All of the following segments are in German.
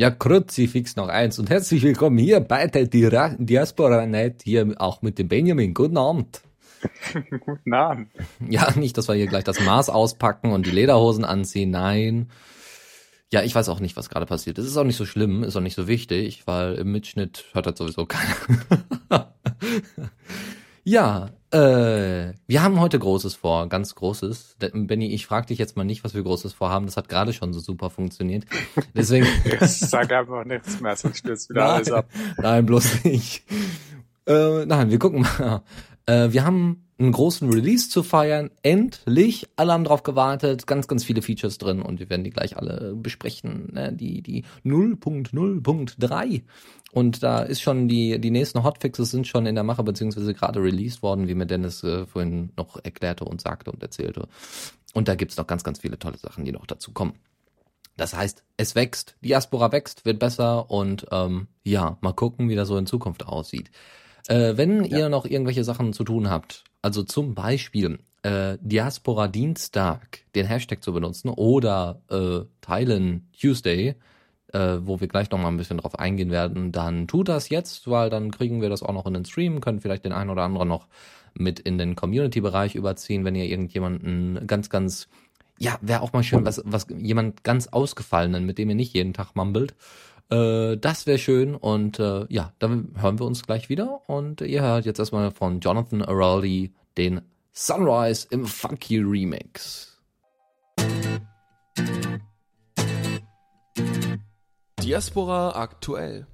Ja, Kruzifix noch eins und herzlich willkommen hier bei der Diaspora Night, hier auch mit dem Benjamin. Guten Abend. Guten Abend. Ja, nicht, dass wir hier gleich das Maß auspacken und die Lederhosen anziehen, nein. Ja, ich weiß auch nicht, was gerade passiert. Es ist auch nicht so schlimm, ist auch nicht so wichtig, weil im Mitschnitt hört das sowieso keiner. ja, äh, wir haben heute Großes vor, ganz Großes. Benny, ich frage dich jetzt mal nicht, was wir Großes vorhaben. Das hat gerade schon so super funktioniert. Deswegen. sag einfach nichts mehr, sonst stürzt wieder nein, alles ab. Nein, bloß nicht. Äh, nein, wir gucken mal. Äh, wir haben einen großen Release zu feiern. Endlich. Alle haben drauf gewartet. Ganz, ganz viele Features drin und wir werden die gleich alle besprechen. Ne? Die, die 0.0.3. Und da ist schon die, die nächsten Hotfixes sind schon in der Mache, beziehungsweise gerade released worden, wie mir Dennis äh, vorhin noch erklärte und sagte und erzählte. Und da gibt's noch ganz, ganz viele tolle Sachen, die noch dazu kommen. Das heißt, es wächst, Diaspora wächst, wird besser und ähm, ja, mal gucken, wie das so in Zukunft aussieht. Äh, wenn ja. ihr noch irgendwelche Sachen zu tun habt, also zum Beispiel äh, Diaspora Dienstag, den Hashtag zu benutzen oder äh, Teilen Tuesday, äh, wo wir gleich noch mal ein bisschen drauf eingehen werden, dann tut das jetzt, weil dann kriegen wir das auch noch in den Stream, können vielleicht den einen oder anderen noch mit in den Community-Bereich überziehen, wenn ihr irgendjemanden ganz, ganz, ja, wäre auch mal schön, was, was jemand ganz ausgefallenen, mit dem ihr nicht jeden Tag mumbelt. Äh, das wäre schön und äh, ja, dann hören wir uns gleich wieder und ihr hört jetzt erstmal von Jonathan Araldi den Sunrise im Funky Remix. Diaspora aktuell.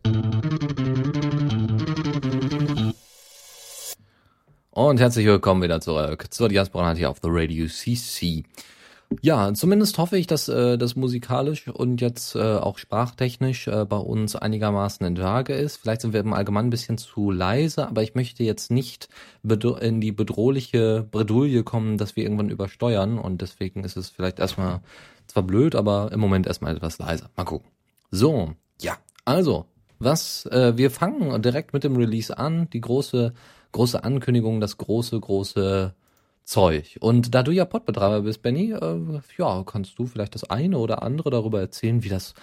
Und herzlich willkommen wieder zurück zur Diaspora hier auf The Radio CC. Ja, zumindest hoffe ich, dass äh, das musikalisch und jetzt äh, auch sprachtechnisch äh, bei uns einigermaßen in Lage ist. Vielleicht sind wir im Allgemeinen ein bisschen zu leise, aber ich möchte jetzt nicht in die bedrohliche Bredouille kommen, dass wir irgendwann übersteuern und deswegen ist es vielleicht erstmal zwar blöd, aber im Moment erstmal etwas leiser. Mal gucken. So, ja, also, was, äh, wir fangen direkt mit dem Release an, die große, große Ankündigung, das große, große Zeug. Und da du ja Podbetreiber bist, Benny, äh, ja, kannst du vielleicht das eine oder andere darüber erzählen, wie das,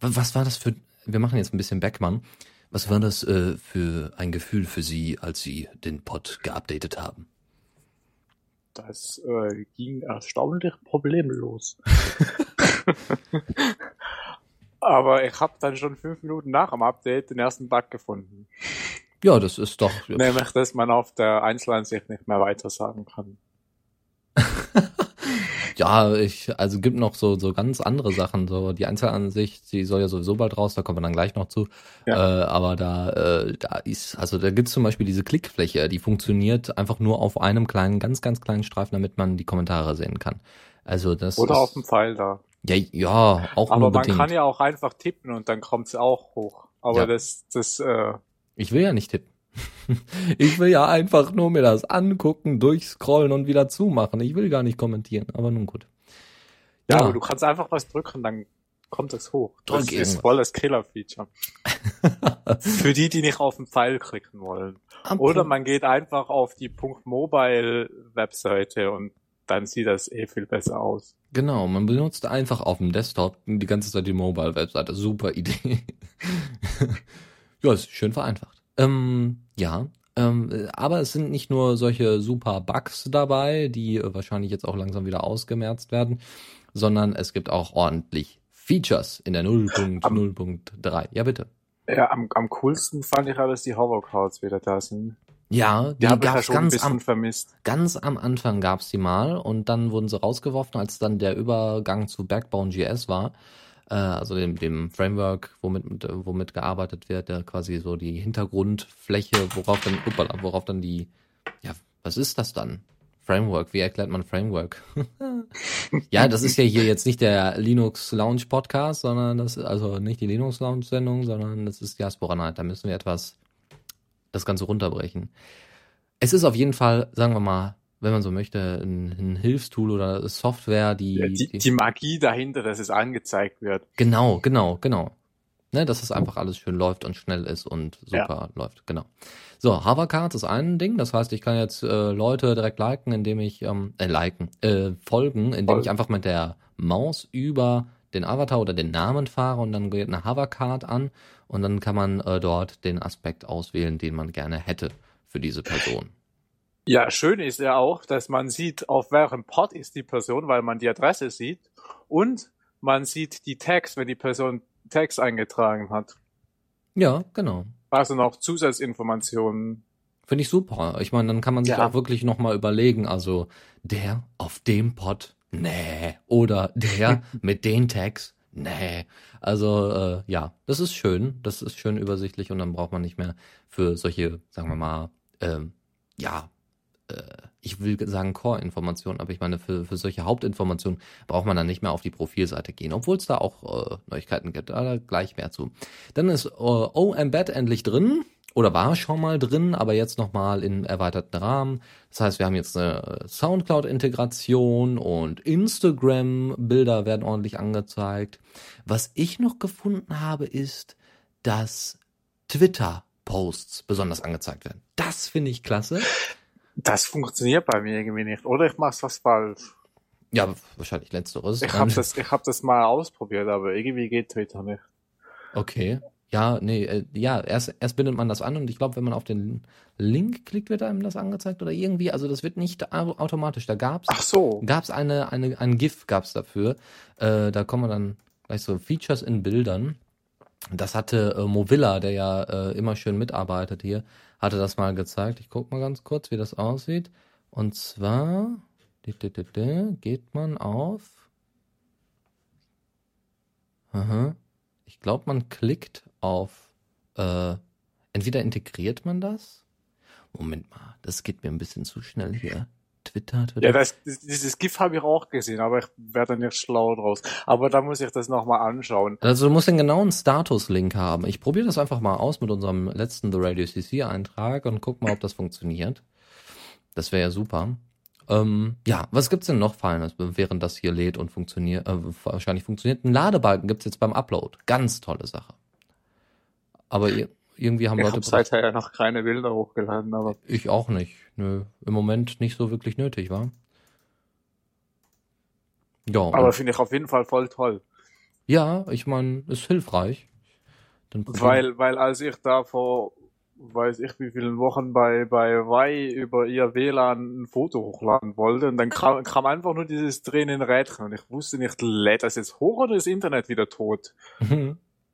was war das für, wir machen jetzt ein bisschen Backmann, was war das äh, für ein Gefühl für Sie, als Sie den Pod geupdatet haben? Das äh, ging erstaunlich problemlos. Aber ich habe dann schon fünf Minuten nach dem Update den ersten Bug gefunden. Ja, das ist doch. Nämlich, dass man auf der Einzelansicht nicht mehr weiter sagen kann. ja, ich, also gibt noch so, so ganz andere Sachen. So die Einzelansicht, die soll ja sowieso bald raus, da kommen wir dann gleich noch zu. Ja. Äh, aber da, äh, da ist, also da gibt's zum Beispiel diese Klickfläche, die funktioniert einfach nur auf einem kleinen, ganz, ganz kleinen Streifen, damit man die Kommentare sehen kann. Also das Oder ist, auf dem Pfeil da. Ja, ja, auch Aber man kann ja auch einfach tippen und dann kommt's auch hoch. Aber ja. das, das, äh, Ich will ja nicht tippen. Ich will ja einfach nur mir das angucken, durchscrollen und wieder zumachen. Ich will gar nicht kommentieren, aber nun gut. Ja, ja. aber du kannst einfach was drücken, dann kommt es hoch. Das Drück ist voll das Killer-Feature. Für die, die nicht auf den Pfeil klicken wollen. Am Oder Punkt. man geht einfach auf die .mobile-Webseite und dann sieht das eh viel besser aus. Genau, man benutzt einfach auf dem Desktop die ganze Zeit die Mobile-Webseite. Super Idee. ja, ist schön vereinfacht. Ähm, ja, ähm, aber es sind nicht nur solche super Bugs dabei, die äh, wahrscheinlich jetzt auch langsam wieder ausgemerzt werden, sondern es gibt auch ordentlich Features in der 0.0.3. Ja, bitte. Ja, am, am coolsten fand ich ja, dass die Hovercards wieder da sind. Ja, Die, die habe ich ja schon ein ganz bisschen am, vermisst. ganz am Anfang gab's die mal und dann wurden sie rausgeworfen, als dann der Übergang zu Backbone.js war, äh, also dem, dem Framework, womit, mit- womit gearbeitet wird, der quasi so die Hintergrundfläche, worauf dann, uppala, worauf dann die, ja, was ist das dann? Framework, wie erklärt man Framework? ja, das ist ja hier jetzt nicht der Linux Lounge Podcast, sondern das ist also nicht die Linux Lounge Sendung, sondern das ist Diaspora Night. Da müssen wir etwas das Ganze runterbrechen. Es ist auf jeden Fall, sagen wir mal, wenn man so möchte, ein, ein Hilfstool oder Software, die, Ja, die, die Magie dahinter, dass es angezeigt wird. Genau, genau, genau. Ne, dass es einfach alles schön läuft und schnell ist und super läuft, genau. So, Hovercards ist ein Ding, das heißt, ich kann jetzt äh, Leute direkt liken, indem ich, ähm, äh, liken, äh, folgen, indem ich Folgen. einfach mit der Maus über den Avatar oder den Namen fahre und dann geht eine Hovercard an und dann kann man äh, dort den Aspekt auswählen, den man gerne hätte für diese Person. Ja, schön ist ja auch, dass man sieht, auf welchem Pod ist die Person, weil man die Adresse sieht und man sieht die Tags, wenn die Person Tags eingetragen hat. Ja, genau. Also noch Zusatzinformationen. Finde ich super. Ich meine, dann kann man sich Ja. auch wirklich nochmal überlegen, also der auf dem Pod, nee. Oder der mit den Tags, nee. Also äh, ja, das ist schön. Das ist schön übersichtlich und dann braucht man nicht mehr für solche, sagen wir mal, ähm, ja, äh, ich will sagen Core-Informationen, aber ich meine, für, für solche Hauptinformationen braucht man dann nicht mehr auf die Profilseite gehen, obwohl es da auch äh, Neuigkeiten gibt. Aber gleich mehr zu. Dann ist äh, O-Embed endlich drin oder war schon mal drin, aber jetzt nochmal in erweiterten Rahmen. Das heißt, wir haben jetzt eine Soundcloud-Integration und Instagram-Bilder werden ordentlich angezeigt. Was ich noch gefunden habe, ist, dass Twitter-Posts besonders angezeigt werden. Das finde ich klasse. Das funktioniert bei mir irgendwie nicht. Oder ich mach's was falsch. Ja, wahrscheinlich letzteres. Ich habe das, ich hab das mal ausprobiert, aber irgendwie geht Twitter nicht. Okay. Ja, nee, äh, ja, erst, erst bindet man das an und ich glaube, wenn man auf den Link klickt, wird einem das angezeigt oder irgendwie, also das wird nicht au- automatisch. Da gab's Ach so. gab's eine, eine, ein GIF gab's dafür. Äh, da kommen dann gleich so Features in Bildern. Das hatte äh, Movilla, der ja äh, immer schön mitarbeitet hier, hatte das mal gezeigt. Ich guck mal ganz kurz, wie das aussieht. Und zwar geht man auf. Aha. Ich glaube, man klickt auf. Äh, entweder integriert man das. Moment mal, das geht mir ein bisschen zu schnell hier. Twitter, Twitter. Ja, das, dieses GIF habe ich auch gesehen, aber ich werde nicht schlau draus. Aber da muss ich das nochmal anschauen. Also du musst den genauen Status-Link haben. Ich probiere das einfach mal aus mit unserem letzten The Radio CC Eintrag und guck mal, ob das funktioniert. Das wäre ja super. Ähm, ja, was gibt's denn noch Feines, während das hier lädt und funktioniert, äh, wahrscheinlich funktioniert? Ein Ladebalken gibt's jetzt beim Upload. Ganz tolle Sache. Aber ir- irgendwie haben Ich Leute habe seither ja noch keine Bilder hochgeladen, aber ich auch nicht. Nö, im Moment nicht so wirklich nötig, war. Ja, aber finde ich auf jeden Fall voll toll. ja, ich meine, ist hilfreich. Weil, weil als ich da vor weiß ich wie vielen Wochen bei, bei Wai über ihr WLAN ein Foto hochladen wollte. Und dann kam, kam einfach nur dieses Drehen in Rädchen. Und ich wusste nicht, lädt das jetzt hoch oder ist Internet wieder tot?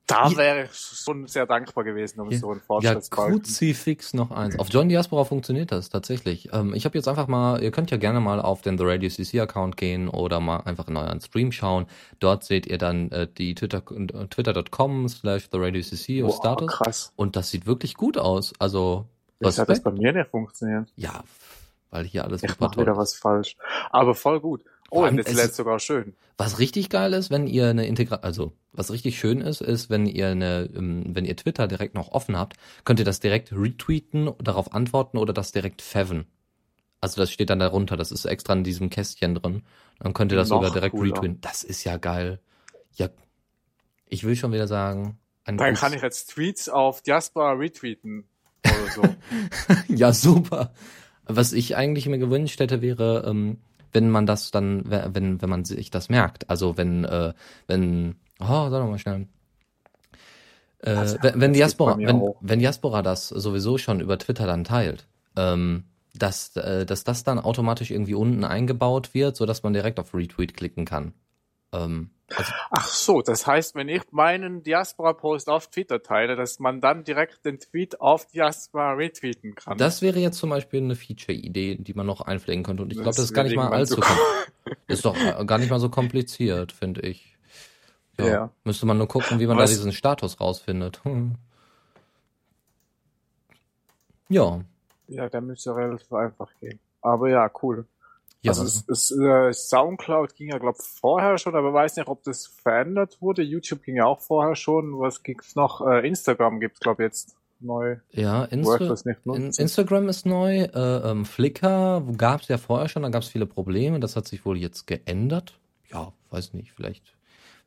Da Ja. wäre ich schon sehr dankbar gewesen um Ja. so einen Ja, Fortschrittsbalken. Kruzifix noch eins. Auf John Diaspora funktioniert das tatsächlich. Ähm, ich habe jetzt einfach mal, ihr könnt ja gerne mal auf den The Radio CC Account gehen oder mal einfach in euren Stream schauen. Dort seht ihr dann äh, die Twitter, äh, twitter.com slash The Radio CC Wow, Status. krass. Und das sieht wirklich gut aus. Also, Jetzt hat das bei mir nicht funktioniert. Ja, weil hier alles Ich super mach toll wieder was falsch. Aber voll gut. Oh, allem, lädt ist- sogar schön. Was richtig geil ist, wenn ihr eine Integra also was richtig schön ist, ist, wenn ihr eine, ähm, wenn ihr Twitter direkt noch offen habt, könnt ihr das direkt retweeten, darauf antworten oder das direkt faven. Also das steht dann darunter, das ist extra in diesem Kästchen drin. Dann könnt ihr das Noch sogar direkt cooler. retweeten. Das ist ja geil. Ja, ich will schon wieder sagen, Dann Kuss. kann ich jetzt Tweets auf Diaspora retweeten oder so. ja, super. Was ich eigentlich mir gewünscht hätte, wäre, ähm, wenn man das dann, wenn, wenn man sich das merkt. Also wenn, äh, wenn, oh, sag doch mal schnell. Äh, Also, wenn, Diaspora, wenn, auch. wenn Diaspora das sowieso schon über Twitter dann teilt, ähm, dass, äh, dass das dann automatisch irgendwie unten eingebaut wird, so dass man direkt auf Retweet klicken kann. Ähm, also, Ach so, das heißt, wenn ich meinen Diaspora-Post auf Twitter teile, dass man dann direkt den Tweet auf Diaspora retweeten kann. das wäre jetzt zum Beispiel eine Feature-Idee, die man noch einpflegen könnte. Und ich glaube, Das ist gar nicht mal allzu Ist doch äh, gar nicht mal so kompliziert, finde ich. Ja. Ja. Müsste man nur gucken, wie man Was- da diesen Status rausfindet. Hm. Ja. Ja, der müsste relativ einfach gehen. Aber ja, cool. Ja, also es, es, äh, Soundcloud ging ja, glaube vorher schon, aber weiß nicht, ob das verändert wurde. YouTube ging ja auch vorher schon. Was gibt's noch? Äh, Instagram gibt's, glaube jetzt neu. ja ich Insta in. Instagram ist neu. Äh, ähm, Flickr gab es ja vorher schon, da gab es viele Probleme. Das hat sich wohl jetzt geändert. Ja, weiß nicht, vielleicht.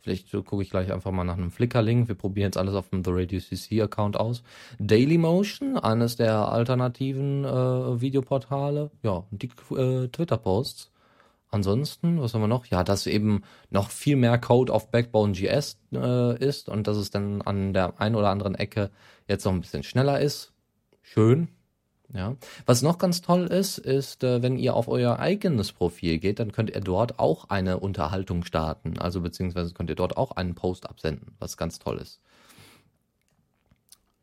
Vielleicht gucke ich gleich einfach mal nach einem Flickr-Link. Wir probieren jetzt alles auf dem The Radio CC Account aus. Dailymotion, eines der alternativen äh, Videoportale. Ja, die äh, Twitter-Posts. ansonsten, was haben wir noch? Ja, dass eben noch viel mehr Code auf Backbone.js äh, ist und dass es dann an der einen oder anderen Ecke jetzt noch ein bisschen schneller ist. Schön. Ja. Was noch ganz toll ist, ist, äh, wenn ihr auf euer eigenes Profil geht, dann könnt ihr dort auch eine Unterhaltung starten. Also beziehungsweise könnt ihr dort auch einen Post absenden, was ganz toll ist.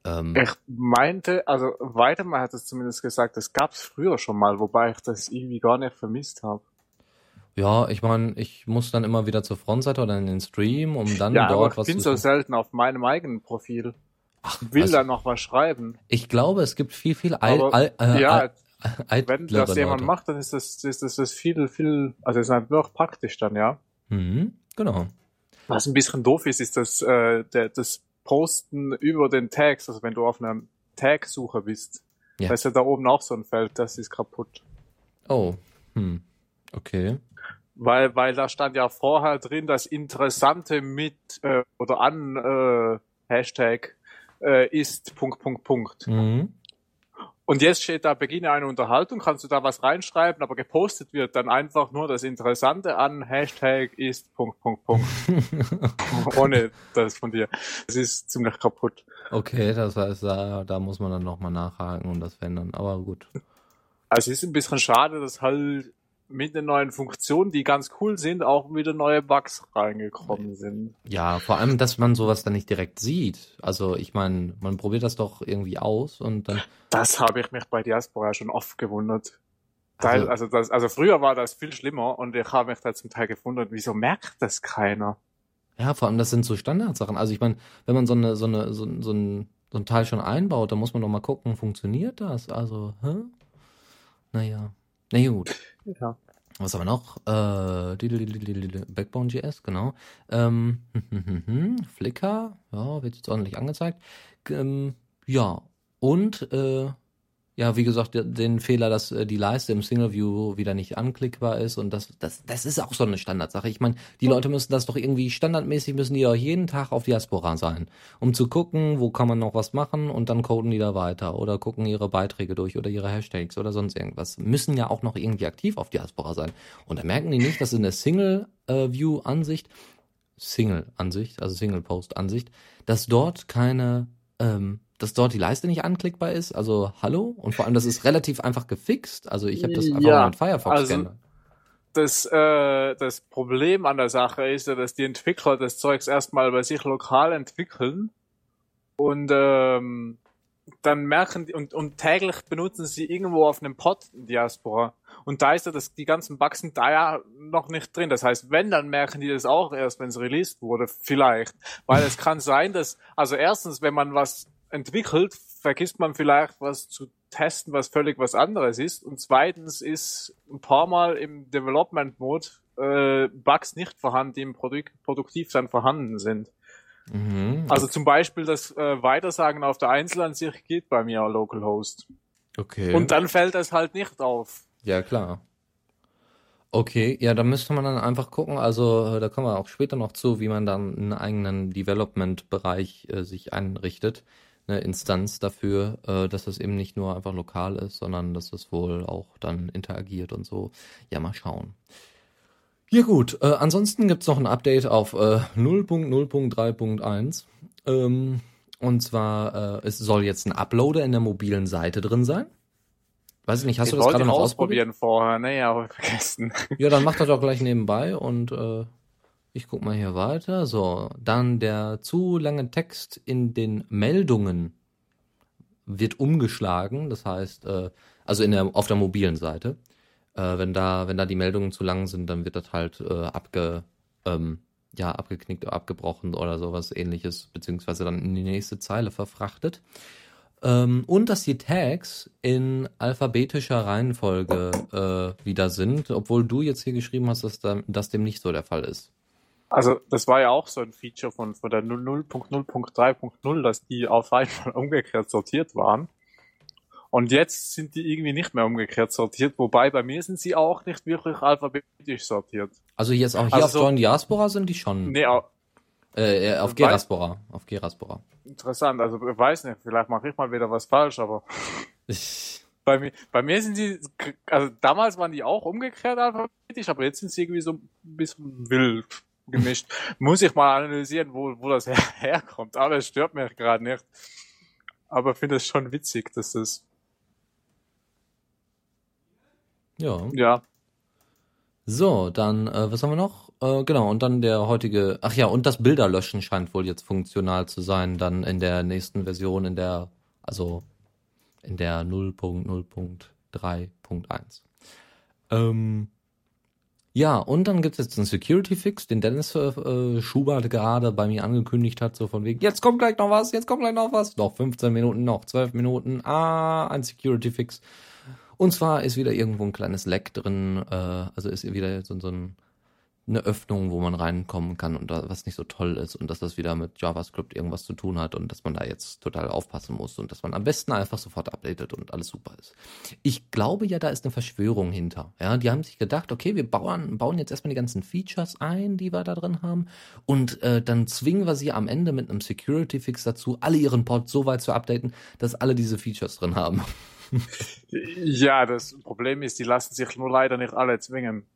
Ähm, ich meinte, also Weitermann hat es zumindest gesagt, das gab es früher schon mal, wobei ich das irgendwie gar nicht vermisst habe. Ja, ich meine, ich muss dann immer wieder zur Frontseite oder in den Stream, um dann ja, dort aber was ich bin zu so selten auf meinem eigenen Profil. Ach, will also, da noch was schreiben. Ich glaube, es gibt viel, viel Aber, Al äh, ja, Al Al Wenn das jemand Leute. macht, dann ist das, ist das, das viel, viel, also ist halt noch praktisch dann, ja. Mhm, genau. Was ein bisschen doof ist, ist das, äh, der, das Posten über den Tags, also wenn du auf einer Tag-Suche bist. Ja. Da ist ja da oben auch so ein Feld, das ist kaputt. Oh, hm. Okay. Weil, weil da stand ja vorher drin, das Interessante mit äh, oder an äh, Hashtag äh, ist Punkt, Punkt, Punkt. Mhm. Und jetzt steht da, beginne eine Unterhaltung, kannst du da was reinschreiben, aber gepostet wird dann einfach nur das Interessante an Hashtag ist Punkt, Punkt, Punkt. Ohne das von dir. Das ist ziemlich kaputt. Okay, das heißt, da, da muss man dann nochmal nachhaken und das verändern. Aber gut. Also es ist ein bisschen schade, dass halt mit den neuen Funktionen, die ganz cool sind, auch wieder neue Bugs reingekommen sind. Ja, vor allem, dass man sowas dann nicht direkt sieht. Also ich meine, man probiert das doch irgendwie aus und dann. Das habe ich mich bei Diaspora schon oft gewundert. Also- also, das, also früher war das viel schlimmer und ich habe mich da zum Teil gewundert, wieso merkt das keiner? Ja, vor allem, das sind so Standardsachen. Also ich meine, wenn man so eine, so eine, so, so ein, so ein Teil schon einbaut, dann muss man doch mal gucken, funktioniert das? Also, hä? Naja. Na ja, gut. Ja. Was haben wir noch? Äh, Backbone.js, genau. Ähm, Flickr, ja, wird jetzt ordentlich angezeigt. Ähm, ja, und äh, ja, wie gesagt, den Fehler, dass äh, die Leiste im Single View wieder nicht anklickbar ist und das, das, das ist auch so eine Standardsache. Ich meine, die Leute müssen das doch irgendwie standardmäßig müssen die auch jeden Tag auf Diaspora sein, um zu gucken, wo kann man noch was machen und dann coden die da weiter oder gucken ihre Beiträge durch oder ihre Hashtags oder sonst irgendwas. Müssen ja auch noch irgendwie aktiv auf Diaspora sein. Und da merken die nicht, dass in der Single View Ansicht, Single Ansicht, also Single Post Ansicht, dass dort keine ähm, dass dort die Leiste nicht anklickbar ist, also hallo und vor allem das ist relativ einfach gefixt, also ich habe das einfach Ja, mit Firefox also- geändert. Das, äh, das Problem an der Sache ist ja, dass die Entwickler das Zeugs erstmal bei sich lokal entwickeln und ähm, dann merken die, und, und täglich benutzen sie irgendwo auf einem Pod Diaspora. Und da ist ja das, die ganzen Bugs sind da ja noch nicht drin. Das heißt, wenn, dann merken die das auch erst, wenn es released wurde, vielleicht. Weil es kann sein, dass, also erstens, wenn man was entwickelt, vergisst man vielleicht was zu testen, was völlig was anderes ist. Und zweitens ist ein paar Mal im Development Mode äh, Bugs nicht vorhanden, die im Produkt, produktiv dann vorhanden sind. Mhm. Also zum Beispiel das äh, Weitersagen auf der Einzelansicht geht bei mir localhost. okay. Und dann fällt das halt nicht auf. Ja, klar. Okay, ja, da müsste man dann einfach gucken. Also, äh, da kommen wir auch später noch zu, wie man dann einen eigenen Development-Bereich äh, sich einrichtet. Eine Instanz dafür, äh, dass das eben nicht nur einfach lokal ist, sondern dass das wohl auch dann interagiert und so. Ja, mal schauen. Ja gut, äh, ansonsten gibt's noch ein Update auf äh, 0.0.3.1. Ähm, und zwar, äh, es soll jetzt ein Uploader in der mobilen Seite drin sein. Weiß ich nicht, hast Ich du das gerade ich noch ausprobiert? ausprobieren vorher, ne, ja, aber vergessen. Ja, dann mach das doch gleich nebenbei und äh, ich guck mal hier weiter. So, dann der zu lange Text in den Meldungen wird umgeschlagen. Das heißt, äh, also in der auf der mobilen Seite, äh, wenn da wenn da die Meldungen zu lang sind, dann wird das halt äh, abge ähm, ja abgeknickt, abgebrochen oder sowas Ähnliches, beziehungsweise dann in die nächste Zeile verfrachtet. Ähm, und dass die Tags in alphabetischer Reihenfolge äh, wieder sind, obwohl du jetzt hier geschrieben hast, dass, da, dass dem nicht so der Fall ist. Also das war ja auch so ein Feature von, von der 0.0.3.0, dass die auf einmal umgekehrt sortiert waren. Und jetzt sind die irgendwie nicht mehr umgekehrt sortiert, wobei bei mir sind sie auch nicht wirklich alphabetisch sortiert. Also jetzt auch hier Also auf Join Diaspora sind die schon. Nee, au- Äh, äh, auf Geraspora. Auf Geraspora. interessant. Also ich weiß nicht, vielleicht mache ich mal wieder was falsch, aber bei mir, bei mir sind sie, also damals waren die auch umgekehrt alphabetisch, aber jetzt sind sie irgendwie so ein bisschen wild gemischt. Muss ich mal analysieren, wo, wo das her herkommt. Aber es stört mich gerade nicht. Aber finde es schon witzig, dass das. Ja. Ja. So, dann, äh, was haben wir noch? Äh, genau, und dann der heutige, ach ja, und das Bilderlöschen scheint wohl jetzt funktional zu sein, dann in der nächsten Version, in der, also in der 0.0.3.1. Ähm, ja, und dann gibt es jetzt einen Security-Fix, den Dennis äh, Schubert gerade bei mir angekündigt hat, so von wegen, jetzt kommt gleich noch was, jetzt kommt gleich noch was, noch 15 Minuten, noch 12 Minuten, ah, ein Security-Fix. Und zwar ist wieder irgendwo ein kleines Leck drin, äh, also ist wieder so, so ein eine Öffnung, wo man reinkommen kann und da, was nicht so toll ist und dass das wieder mit JavaScript irgendwas zu tun hat und dass man da jetzt total aufpassen muss und dass man am besten einfach sofort updatet und alles super ist. Ich glaube ja, da ist eine Verschwörung hinter. Ja, die haben sich gedacht, okay, wir bauen, bauen jetzt erstmal die ganzen Features ein, die wir da drin haben und äh, dann zwingen wir sie am Ende mit einem Security Fix dazu, alle ihren Pods so weit zu updaten, dass alle diese Features drin haben. ja, das Problem ist, die lassen sich nur leider nicht alle zwingen.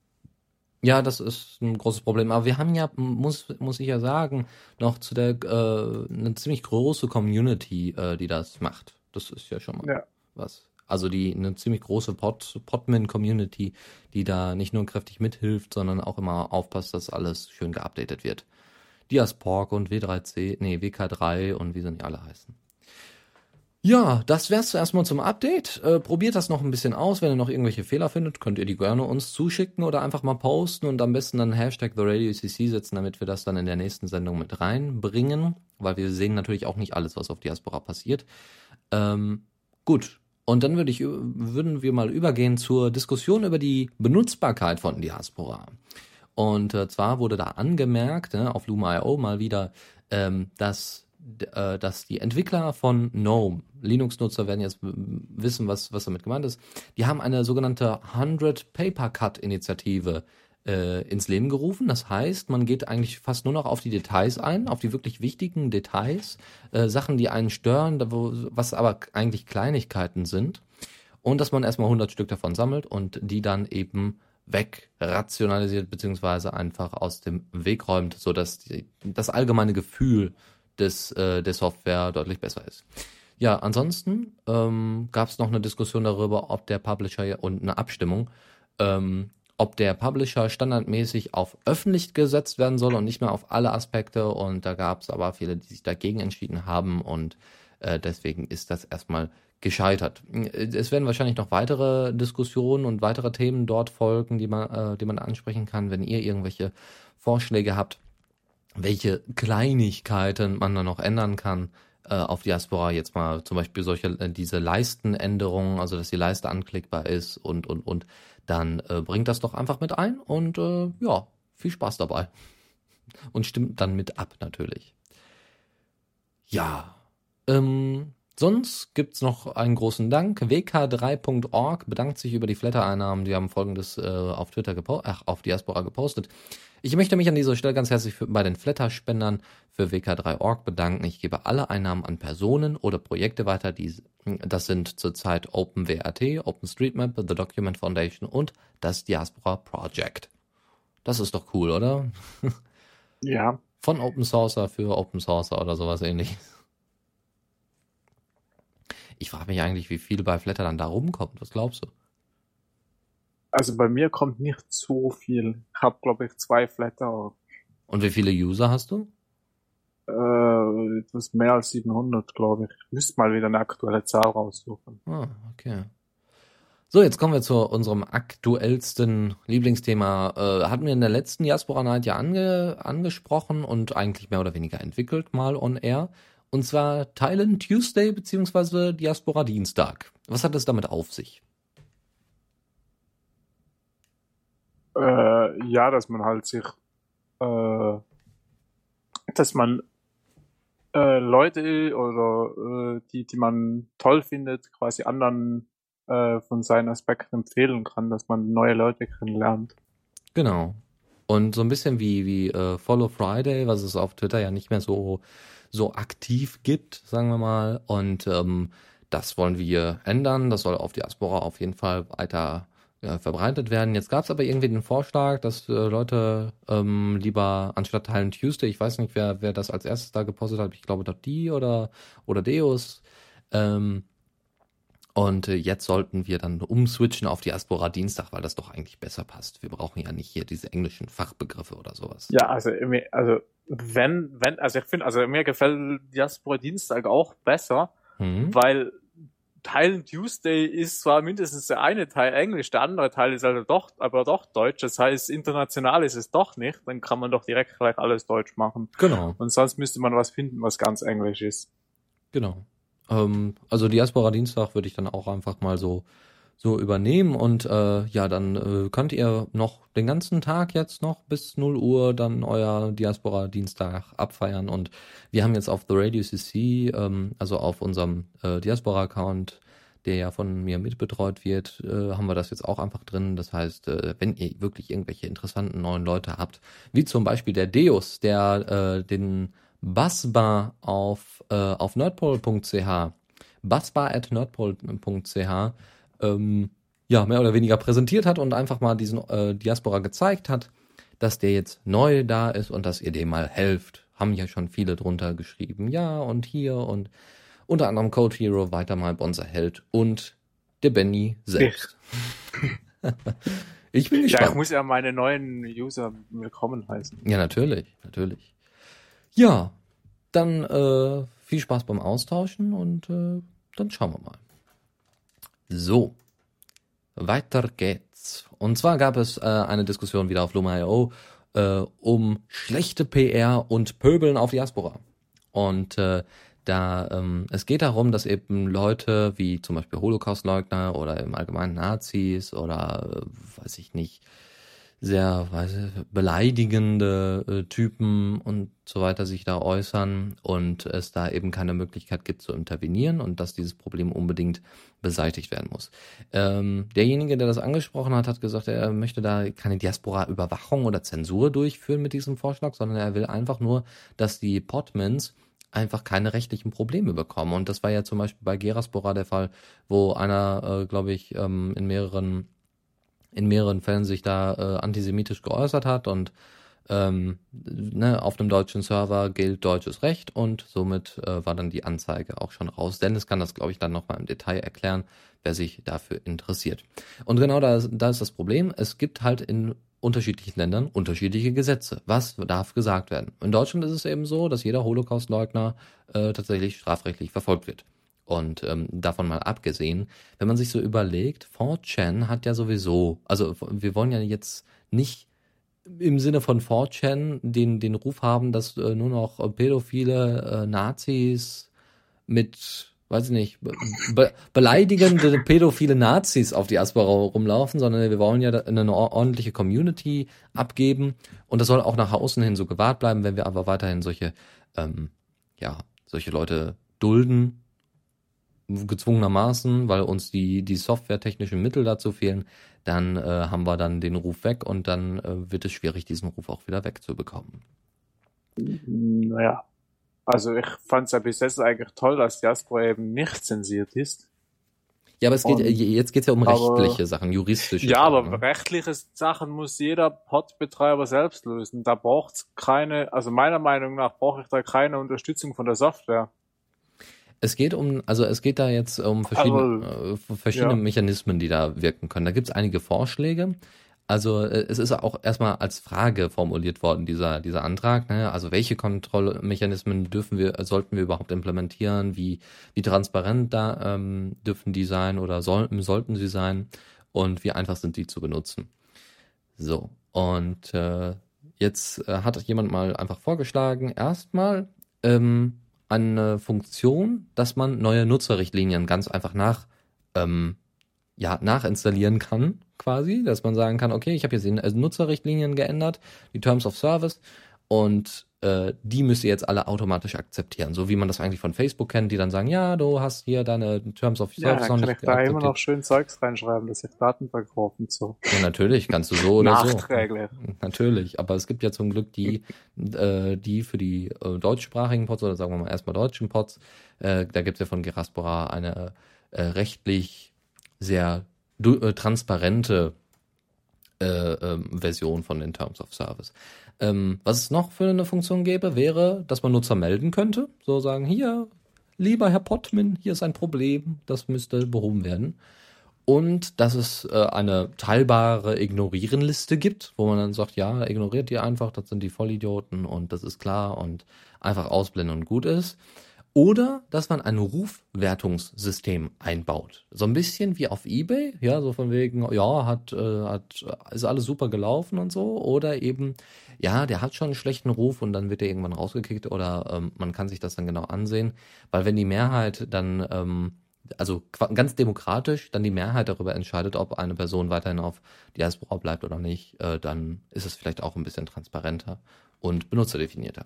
Ja, das ist ein großes Problem. Aber wir haben ja, muss, muss ich ja sagen, noch zu der äh, eine ziemlich große Community, äh, die das macht. Das ist ja schon mal Ja. was. Also die eine ziemlich große Pod, Podman-Community, die da nicht nur kräftig mithilft, sondern auch immer aufpasst, dass alles schön geupdatet wird. Diaspork und W3C, nee, WK3 und wie sie nicht alle heißen. Ja, das wär's zuerst mal zum Update. Äh, probiert das noch ein bisschen aus. Wenn ihr noch irgendwelche Fehler findet, könnt ihr die gerne uns zuschicken oder einfach mal posten und am besten dann Hashtag TheRadioCC setzen, damit wir das dann in der nächsten Sendung mit reinbringen, weil wir sehen natürlich auch nicht alles, was auf Diaspora passiert. Ähm, gut. Und dann würde ich, würden wir mal übergehen zur Diskussion über die Benutzbarkeit von Diaspora. Und äh, zwar wurde da angemerkt, ne, auf Luma.io mal wieder, ähm, dass äh, dass die Entwickler von GNOME, Linux-Nutzer werden jetzt wissen, was, was damit gemeint ist, die haben eine sogenannte 100 Paper Cut Initiative äh, ins Leben gerufen. Das heißt, man geht eigentlich fast nur noch auf die Details ein, auf die wirklich wichtigen Details, äh, Sachen, die einen stören, wo, was aber eigentlich Kleinigkeiten sind. Und dass man erstmal 100 Stück davon sammelt und die dann eben wegrationalisiert beziehungsweise einfach aus dem Weg räumt, so dass die, das allgemeine Gefühl des, äh, der Software deutlich besser ist. Ja, ansonsten ähm, gab es noch eine Diskussion darüber, ob der Publisher und eine Abstimmung, ähm, ob der Publisher standardmäßig auf öffentlich gesetzt werden soll und nicht mehr auf alle Aspekte. Und da gab es aber viele, die sich dagegen entschieden haben und äh, deswegen ist das erstmal gescheitert. Es werden wahrscheinlich noch weitere Diskussionen und weitere Themen dort folgen, die man, äh, die man ansprechen kann, wenn ihr irgendwelche Vorschläge habt welche Kleinigkeiten man da noch ändern kann äh, auf Diaspora. Jetzt mal zum Beispiel solche äh, diese Leistenänderungen, also dass die Leiste anklickbar ist und und und dann äh, bringt das doch einfach mit ein und äh, ja, viel Spaß dabei. Und stimmt dann mit ab natürlich. Ja, ähm, sonst gibt's noch einen großen Dank. WK3.org bedankt sich über die Flatter-Einnahmen. Die haben folgendes äh, auf Twitter gepostet, ach, auf Diaspora gepostet. Ich möchte mich an dieser Stelle ganz herzlich für, bei den Flatter-Spendern für WK3.org bedanken. Ich gebe alle Einnahmen an Personen oder Projekte weiter, die, das sind zurzeit OpenWRT, OpenStreetMap, The Document Foundation und das Diaspora Project. Das ist doch cool, oder? Ja. Von Open Sourcer für Open Sourcer oder sowas ähnliches. Ich frage mich eigentlich, wie viel bei Flatter dann da rumkommt. Was glaubst du? Also bei mir kommt nicht so viel. Ich habe, glaube ich, zwei Flatter. Und wie viele User hast du? Äh, etwas mehr als 700, glaube ich. Ich müsste mal wieder eine aktuelle Zahl raussuchen. Ah, okay. So, jetzt kommen wir zu unserem aktuellsten Lieblingsthema. Äh, hatten wir in der letzten Diaspora Night ja ange angesprochen und eigentlich mehr oder weniger entwickelt mal on air. Und zwar Thailand Tuesday beziehungsweise Diaspora Dienstag. Was hat es damit auf sich? Äh, ja, dass man halt sich, äh, dass man äh, Leute oder äh, die, die man toll findet, quasi anderen äh, von seinen Aspekten empfehlen kann, dass man neue Leute kennenlernt. Genau. Und so ein bisschen wie, wie äh, Follow Friday, was es auf Twitter ja nicht mehr so, so aktiv gibt, sagen wir mal. Und ähm, das wollen wir ändern. Das soll auf Diaspora auf jeden Fall weiter ja, verbreitet werden. Jetzt gab es aber irgendwie den Vorschlag, dass äh, Leute ähm, lieber anstatt Teilen Tuesday, ich weiß nicht, wer, wer das als erstes da gepostet hat, ich glaube dort die oder, oder Deus, ähm, und äh, jetzt sollten wir dann umswitchen auf Diaspora Dienstag, weil das doch eigentlich besser passt. Wir brauchen ja nicht hier diese englischen Fachbegriffe oder sowas. Ja, also, also wenn, wenn, also ich finde, also mir gefällt Diaspora Dienstag auch besser, mhm. weil Teilen Tuesday ist zwar mindestens der eine Teil Englisch, der andere Teil ist also doch, aber doch Deutsch. Das heißt, international ist es doch nicht. Dann kann man doch direkt gleich alles Deutsch machen. Genau. Und sonst müsste man was finden, was ganz Englisch ist. Genau. Ähm, also Diaspora Dienstag würde ich dann auch einfach mal so so übernehmen und äh, ja, dann äh, könnt ihr noch den ganzen Tag jetzt noch bis 0 Uhr dann euer Diaspora Dienstag abfeiern und wir haben jetzt auf The Radio CC, ähm, also auf unserem äh, Diaspora Account, der ja von mir mitbetreut wird, äh, haben wir das jetzt auch einfach drin. Das heißt, äh, wenn ihr wirklich irgendwelche interessanten neuen Leute habt, wie zum Beispiel der Deus, der äh, den Bassbar auf, äh, auf nerdpol.ch, bassbar at nerdpol.ch, ähm, ja, mehr oder weniger präsentiert hat und einfach mal diesen äh, Diaspora gezeigt hat, dass der jetzt neu da ist und dass ihr dem mal helft. Haben ja schon viele drunter geschrieben. Ja, und hier und unter anderem Code Hero, weiter mal Bonser Held und der Benny selbst. ich bin gespannt. Ja, ich muss ja meine neuen User willkommen heißen. Ja, natürlich, natürlich. Ja, dann äh, viel Spaß beim Austauschen und äh, dann schauen wir mal. So, weiter geht's. Und zwar gab es äh, eine Diskussion wieder auf Luma.io äh, um schlechte PR und Pöbeln auf Diaspora. Und äh, da ähm, es geht darum, dass eben Leute wie zum Beispiel Holocaust-Leugner oder im Allgemeinen Nazis oder äh, weiß ich nicht, sehr weiß ich, beleidigende äh, Typen und so weiter sich da äußern und es da eben keine Möglichkeit gibt zu intervenieren und dass dieses Problem unbedingt beseitigt werden muss. Ähm, derjenige, der das angesprochen hat, hat gesagt, er möchte da keine Diaspora-Überwachung oder Zensur durchführen mit diesem Vorschlag, sondern er will einfach nur, dass die Podmans einfach keine rechtlichen Probleme bekommen. Und das war ja zum Beispiel bei Geraspora der Fall, wo einer, äh, glaube ich, ähm, in mehreren in mehreren Fällen sich da äh, antisemitisch geäußert hat und ähm, ne, auf einem deutschen Server gilt deutsches Recht und somit äh, war dann die Anzeige auch schon raus. Dennis kann das, glaube ich, dann nochmal im Detail erklären, wer sich dafür interessiert. Und genau da, da ist das Problem. Es gibt halt in unterschiedlichen Ländern unterschiedliche Gesetze. Was darf gesagt werden? In Deutschland ist es eben so, dass jeder Holocaustleugner äh, tatsächlich strafrechtlich verfolgt wird. Und ähm, davon mal abgesehen, wenn man sich so überlegt, 4chan hat ja sowieso, also wir wollen ja jetzt nicht im Sinne von 4chan den, den Ruf haben, dass äh, nur noch pädophile äh, Nazis mit, weiß ich nicht, be beleidigende pädophile Nazis auf die Aspera rumlaufen, sondern wir wollen ja eine ordentliche Community abgeben. Und das soll auch nach außen hin so gewahrt bleiben, wenn wir aber weiterhin solche, ähm, ja, solche Leute dulden, gezwungenermaßen, weil uns die, die softwaretechnischen Mittel dazu fehlen, dann äh, haben wir dann den Ruf weg und dann äh, wird es schwierig, diesen Ruf auch wieder wegzubekommen. Naja, also ich fand es ja bis jetzt eigentlich toll, dass Jasper eben nicht zensiert ist. Ja, aber es geht, und, jetzt geht's ja um aber, rechtliche Sachen, juristische Ja, Sachen, aber ne? rechtliche Sachen muss jeder Podbetreiber selbst lösen. Da braucht's keine, also meiner Meinung nach brauche ich da keine Unterstützung von der Software. Es geht um, also es geht da jetzt um verschiedene, also, äh, verschiedene ja. Mechanismen, die da wirken können. Da gibt es einige Vorschläge. Also äh, es ist auch erstmal als Frage formuliert worden, dieser, dieser Antrag. Ne? Also welche Kontrollmechanismen dürfen wir, sollten wir überhaupt implementieren? Wie, wie transparent da ähm, dürfen die sein oder sollten, sollten sie sein? Und wie einfach sind die zu benutzen? So, und äh, jetzt äh, hat jemand mal einfach vorgeschlagen, erstmal ähm, eine Funktion, dass man neue Nutzerrichtlinien ganz einfach nach ähm, ja, nachinstallieren kann, quasi, dass man sagen kann, okay, ich habe jetzt die Nutzerrichtlinien geändert, die Terms of Service und äh, die müsst ihr jetzt alle automatisch akzeptieren, so wie man das eigentlich von Facebook kennt, die dann sagen, ja, du hast hier deine Terms of ja, Service dann noch kann nicht ich da immer noch schön Zeugs reinschreiben, dass ich Daten verkaufe und so. Ja, natürlich, kannst du so oder so. Natürlich, aber es gibt ja zum Glück die, äh, die für die äh, deutschsprachigen Pods oder sagen wir mal erstmal deutschen Pods, äh, da gibt es ja von Geraspora eine äh, rechtlich sehr äh, transparente äh, ähm, Version von den Terms of Service. Ähm, was es noch für eine Funktion gäbe, wäre, dass man Nutzer melden könnte. So sagen, hier, lieber Herr Pottmin, hier ist ein Problem, das müsste behoben werden. Und dass es äh, eine teilbare Ignorieren-Liste gibt, wo man dann sagt, ja, ignoriert die einfach, das sind die Vollidioten und das ist klar und einfach ausblenden und gut ist. Oder dass man ein Rufwertungssystem einbaut. So ein bisschen wie auf Ebay, ja, so von wegen, ja, hat, äh, hat, ist alles super gelaufen und so. Oder eben, ja, der hat schon einen schlechten Ruf und dann wird er irgendwann rausgekickt oder ähm, man kann sich das dann genau ansehen. Weil wenn die Mehrheit dann, ähm, also ganz demokratisch, dann die Mehrheit darüber entscheidet, ob eine Person weiterhin auf Diaspora bleibt oder nicht, äh, dann ist es vielleicht auch ein bisschen transparenter und benutzerdefinierter.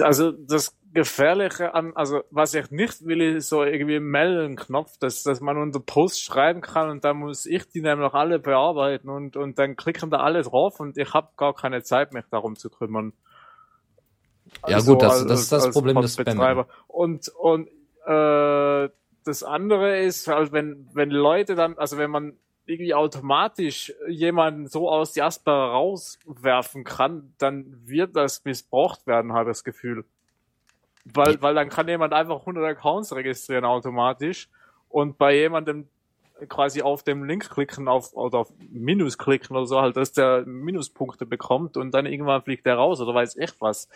Also das Gefährliche an, also was ich nicht will, ist so irgendwie Melden-Knopf, dass, dass man unter Post schreiben kann und dann muss ich die nämlich alle bearbeiten und, und dann klicken da alle drauf und ich habe gar keine Zeit, mich darum zu kümmern. Ja, gut, das- das ist das Problem des Podbetreiber. Und, und äh, das andere ist, halt, wenn, wenn Leute dann, also wenn man irgendwie automatisch jemanden so aus Jasper rauswerfen kann, dann wird das missbraucht werden, habe ich das Gefühl. Weil, weil dann kann jemand einfach 100 Accounts registrieren automatisch und bei jemandem quasi auf dem Link klicken auf, oder auf Minus klicken oder so halt, dass der Minuspunkte bekommt und dann irgendwann fliegt der raus oder weiß echt was.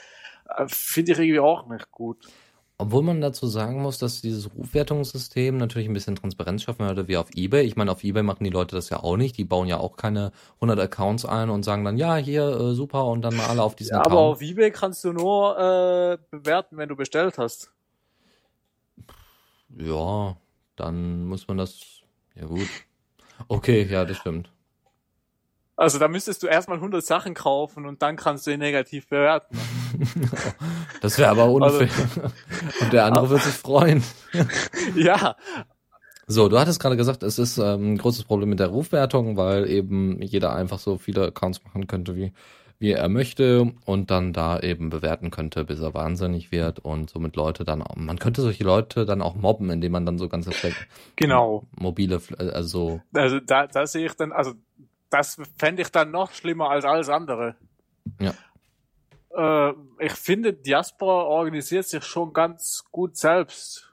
Äh, Finde ich irgendwie auch nicht gut. Obwohl man dazu sagen muss, dass dieses Rufwertungssystem natürlich ein bisschen Transparenz schaffen würde, wie auf Ebay. Ich meine, auf Ebay machen die Leute das ja auch nicht. Die bauen ja auch keine 100 Accounts ein und sagen dann, ja, hier, äh, super, und dann mal alle auf diesen Ja, aber Account. auf Ebay kannst du nur äh, bewerten, wenn du bestellt hast. Ja, dann muss man das, ja gut. Okay, ja, das stimmt. Also da müsstest du erstmal 100 Sachen kaufen und dann kannst du ihn negativ bewerten. Das wäre aber unfair. und der andere wird sich freuen. ja, So, du hattest gerade gesagt, es ist ähm, ein großes Problem mit der Rufwertung, weil eben jeder einfach so viele Accounts machen könnte, wie, wie er möchte und dann da eben bewerten könnte, bis er wahnsinnig wird und somit Leute dann, auch- man könnte solche Leute dann auch mobben, indem man dann so ganze Fleck- genau. mobile, äh, also Also da, da sehe ich dann, also das fände ich dann noch schlimmer als alles andere. Ja. Äh, ich finde, Diaspora organisiert sich schon ganz gut selbst.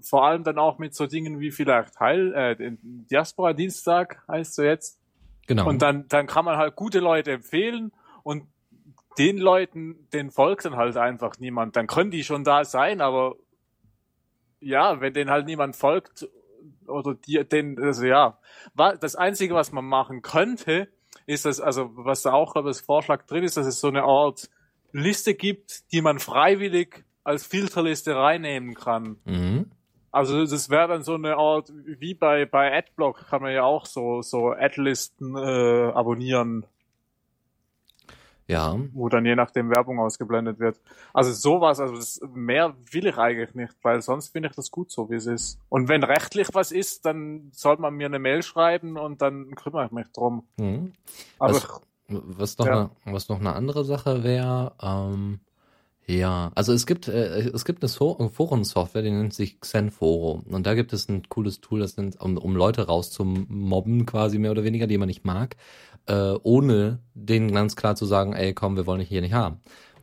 Vor allem dann auch mit so Dingen wie vielleicht Heil, äh, den Diaspora Dienstag heißt so jetzt. genau. Und dann, dann kann man halt gute Leute empfehlen und den Leuten, den folgt dann halt einfach niemand. Dann können die schon da sein, aber ja, wenn denen halt niemand folgt oder die, den, also ja, das Einzige, was man machen könnte, ist das, also was da auch glaube ich, als Vorschlag drin ist, dass es so eine Art Liste gibt, die man freiwillig als Filterliste reinnehmen kann. mhm. Also das wäre dann so eine Art, wie bei, bei Adblock kann man ja auch so, so Adlisten äh, abonnieren, ja, wo dann je nachdem Werbung ausgeblendet wird. Also sowas, also das, mehr will ich eigentlich nicht, weil sonst finde ich das gut so, wie es ist. Und wenn rechtlich was ist, dann soll man mir eine Mail schreiben und dann kümmere ich mich drum. mhm. Aber Was- Was noch, Ja. eine, was noch eine andere Sache wäre, ähm, ja, also es gibt, äh, es gibt eine so Forensoftware, die nennt sich Xenforo. Und da gibt es ein cooles Tool, das nennt, um, um Leute rauszumobben, quasi mehr oder weniger, die man nicht mag, äh, ohne denen ganz klar zu sagen, ey, komm, wir wollen dich hier nicht haben.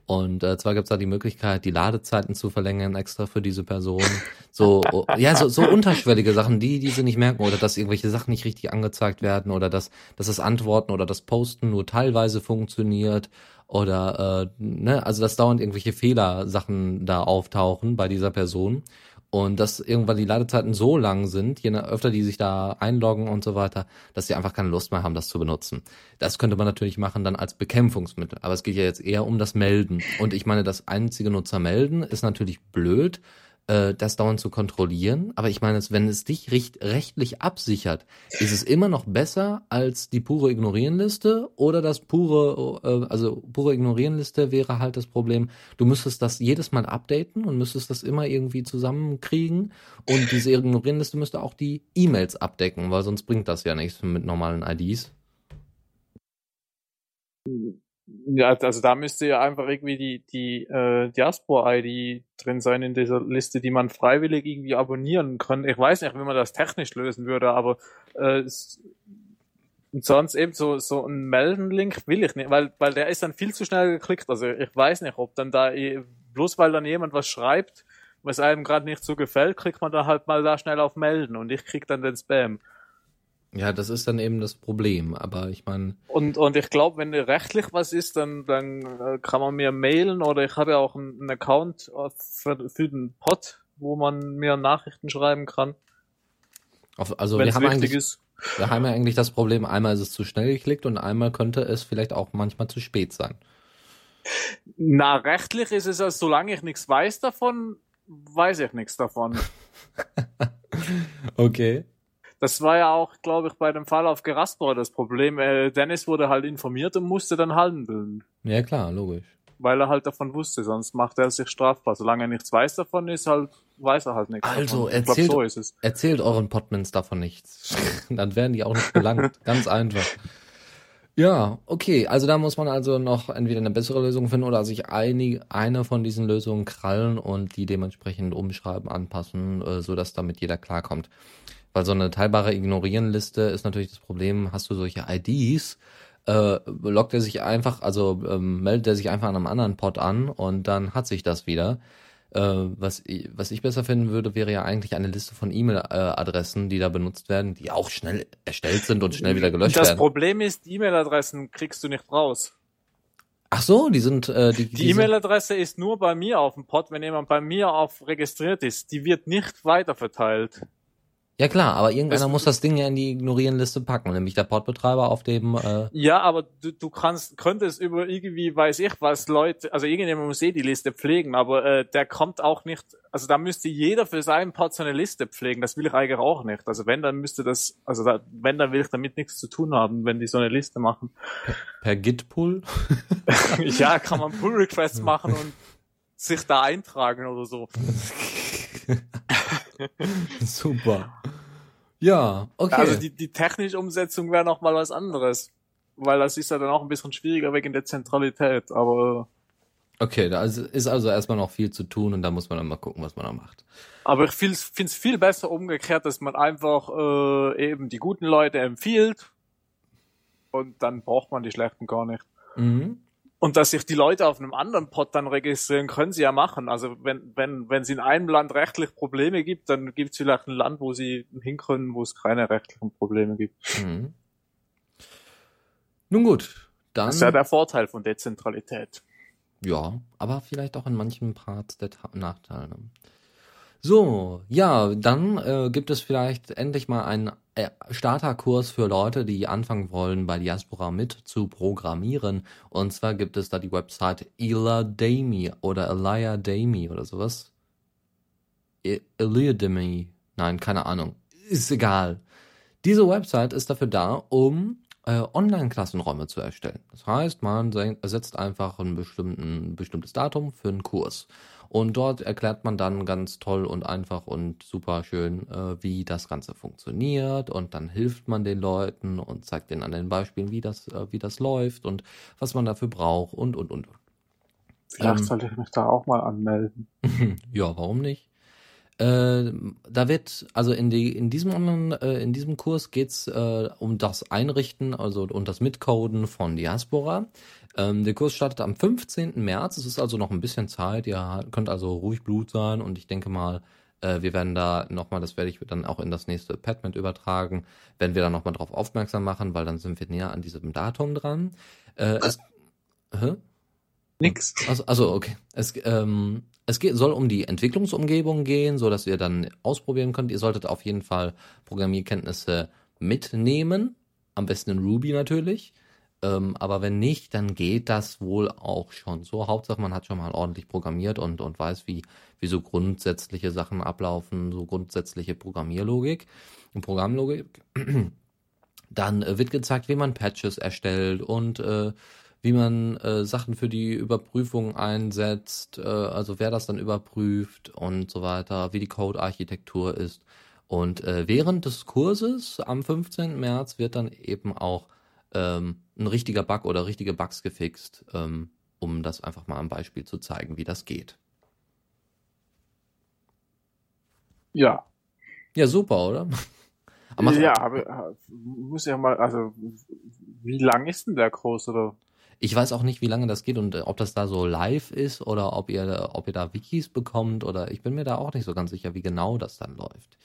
Und äh, zwar gibt es da die Möglichkeit, die Ladezeiten zu verlängern extra für diese Person. So, oh, ja, so, so unterschwellige Sachen, die, die sie nicht merken oder dass irgendwelche Sachen nicht richtig angezeigt werden oder dass, dass das Antworten oder das Posten nur teilweise funktioniert oder, äh, ne, also dass dauernd irgendwelche Fehlersachen da auftauchen bei dieser Person. Und dass irgendwann die Ladezeiten so lang sind, je öfter die sich da einloggen und so weiter, dass sie einfach keine Lust mehr haben, das zu benutzen. Das könnte man natürlich machen dann als Bekämpfungsmittel. Aber es geht ja jetzt eher um das Melden. Und ich meine, das einzige Nutzer melden ist natürlich blöd, äh, das dauernd zu kontrollieren. Aber ich meine, wenn es dich recht, rechtlich absichert, ist es immer noch besser als die pure Ignorieren-Liste oder das pure, äh, also pure Ignorieren-Liste wäre halt das Problem, du müsstest das jedes Mal updaten und müsstest das immer irgendwie zusammenkriegen und diese Ignorieren-Liste müsste auch die E-Mails abdecken, weil sonst bringt das ja nichts mit normalen IDs. Ja, also da müsste ja einfach irgendwie die, die äh, Diaspora-ID drin sein in dieser Liste, die man freiwillig irgendwie abonnieren kann. Ich weiß nicht, wie man das technisch lösen würde, aber äh, sonst eben so, so ein Melden-Link will ich nicht, weil, weil der ist dann viel zu schnell geklickt. Also ich weiß nicht, ob dann da, eh, bloß weil dann jemand was schreibt, was einem gerade nicht so gefällt, kriegt man da halt mal da schnell auf Melden und ich krieg dann den Spam. Ja, das ist dann eben das Problem, aber ich meine. Und, und ich glaube, wenn rechtlich was ist, dann, dann äh, kann man mir mailen oder ich habe ja auch einen, einen Account für, für den Pod, wo man mir Nachrichten schreiben kann. Auf, also wir haben, eigentlich, ist. wir haben ja eigentlich das Problem, einmal ist es zu schnell geklickt und einmal könnte es vielleicht auch manchmal zu spät sein. Na, rechtlich ist es, also, solange ich nichts weiß davon, weiß ich nichts davon. okay. Das war ja auch, glaube ich, bei dem Fall auf Geraspor das Problem. Äh, Dennis wurde halt informiert und musste dann handeln. Ja, klar, logisch. Weil er halt davon wusste, sonst macht er sich strafbar. Solange er nichts weiß davon ist, halt, weiß er halt nichts. Also, davon. erzählt, glaub, so erzählt euren Potmans davon nichts. dann werden die auch nicht belangt. Ganz einfach. Ja, okay. Also da muss man also noch entweder eine bessere Lösung finden oder sich eine, eine von diesen Lösungen krallen und die dementsprechend umschreiben, anpassen, äh, so dass damit jeder klarkommt. Weil so eine teilbare Ignorieren-Liste ist natürlich das Problem, hast du solche IDs, äh, loggt er sich einfach, also ähm, meldet er sich einfach an einem anderen Pod an und dann hat sich das wieder. Äh, was, was ich besser finden würde, wäre ja eigentlich eine Liste von E-Mail-Adressen, die da benutzt werden, die auch schnell erstellt sind und schnell wieder gelöscht das werden. Das Problem ist, E-Mail-Adressen kriegst du nicht raus. Ach so, die sind äh, die. Die E-Mail-Adresse ist nur bei mir auf dem Pod, wenn jemand bei mir auf registriert ist. Die wird nicht weiterverteilt. Ja klar, aber irgendeiner das, muss das Ding ja in die Ignorieren-Liste packen, nämlich der Portbetreiber auf dem. Äh ja, aber du, du kannst, könntest über irgendwie, weiß ich was, Leute, also irgendjemand muss eh die Liste pflegen, aber äh, der kommt auch nicht, also da müsste jeder für seinen Part so eine Liste pflegen, das will ich eigentlich auch nicht. Also wenn, dann müsste das, also da, wenn, dann will ich damit nichts zu tun haben, wenn die so eine Liste machen. Per, per Git-Pull? ja, kann man Pull-Requests machen und sich da eintragen oder so. Super. Ja, okay. Also die, die technische Umsetzung wäre noch mal was anderes. Weil das ist ja dann auch ein bisschen schwieriger wegen der Zentralität, aber. Okay, da ist also erstmal noch viel zu tun und da muss man dann mal gucken, was man da macht. Aber ich finde es viel besser umgekehrt, dass man einfach äh, eben die guten Leute empfiehlt und dann braucht man die schlechten gar nicht. Mhm. Und dass sich die Leute auf einem anderen Pod dann registrieren, können sie ja machen. Also wenn, wenn, wenn es in einem Land rechtlich Probleme gibt, dann gibt es vielleicht ein Land, wo sie hinkommen, wo es keine rechtlichen Probleme gibt. Mhm. Nun gut, dann. Das ist ja der Vorteil von Dezentralität. Ja, aber vielleicht auch in manchen Parts der Ta Nachteil. So, ja, dann äh, gibt es vielleicht endlich mal einen äh, Starterkurs für Leute, die anfangen wollen, bei Diaspora mit zu programmieren. Und zwar gibt es da die Website Eladami oder Eliadami oder sowas. E Eliadami. Nein, keine Ahnung. Ist egal. Diese Website ist dafür da, um äh, Online-Klassenräume zu erstellen. Das heißt, man setzt einfach ein bestimmten, bestimmtes Datum für einen Kurs. Und dort erklärt man dann ganz toll und einfach und super schön, äh, wie das Ganze funktioniert. Und dann hilft man den Leuten und zeigt denen an den Beispielen, wie das, äh, wie das läuft und was man dafür braucht und, und, und. Vielleicht ähm, sollte ich mich da auch mal anmelden. ja, warum nicht? Äh, da wird, also in, die, in, diesem, äh, in diesem Kurs geht's äh, um das Einrichten also und das Mitcoden von Diaspora. Ähm, der Kurs startet am 15. März. Es ist also noch ein bisschen Zeit. Ihr könnt also ruhig Blut sein und ich denke mal, äh, wir werden da nochmal, das werde ich dann auch in das nächste Padment übertragen, werden wir da nochmal drauf aufmerksam machen, weil dann sind wir näher an diesem Datum dran. Äh, es, hä? Nix. Also, also okay. Es, ähm, es geht, soll um die Entwicklungsumgebung gehen, so dass ihr dann ausprobieren könnt. Ihr solltet auf jeden Fall Programmierkenntnisse mitnehmen, am besten in Ruby natürlich. Ähm, aber wenn nicht, dann geht das wohl auch schon so. Hauptsache, man hat schon mal ordentlich programmiert und, und weiß, wie, wie so grundsätzliche Sachen ablaufen, so grundsätzliche Programmierlogik und Programmlogik. Dann äh, wird gezeigt, wie man Patches erstellt und äh, wie man äh, Sachen für die Überprüfung einsetzt, äh, also wer das dann überprüft und so weiter, wie die Code-Architektur ist. Und äh, während des Kurses am 15. März wird dann eben auch ähm, ein richtiger Bug oder richtige Bugs gefixt, ähm, um das einfach mal am Beispiel zu zeigen, wie das geht. Ja. Ja, super, oder? Ja, aber muss ja mal, also wie lang ist denn der Kurs oder? Ich weiß auch nicht, wie lange das geht und äh, ob das da so live ist oder ob ihr, ob ihr da Wikis bekommt oder ich bin mir da auch nicht so ganz sicher, wie genau das dann läuft.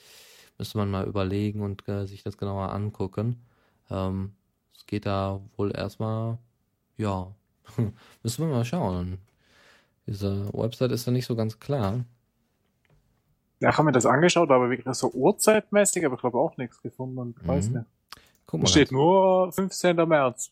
Müsste man mal überlegen und äh, sich das genauer angucken. Ähm, es geht da wohl erstmal, ja, müssen wir mal schauen. Diese Website ist ja nicht so ganz klar. Ja, ich habe mir das angeschaut, aber wirklich so uhrzeitmäßig, aber ich glaube auch nichts gefunden. Ich weiß mhm. nicht. Guck mal. Steht nur 15. März.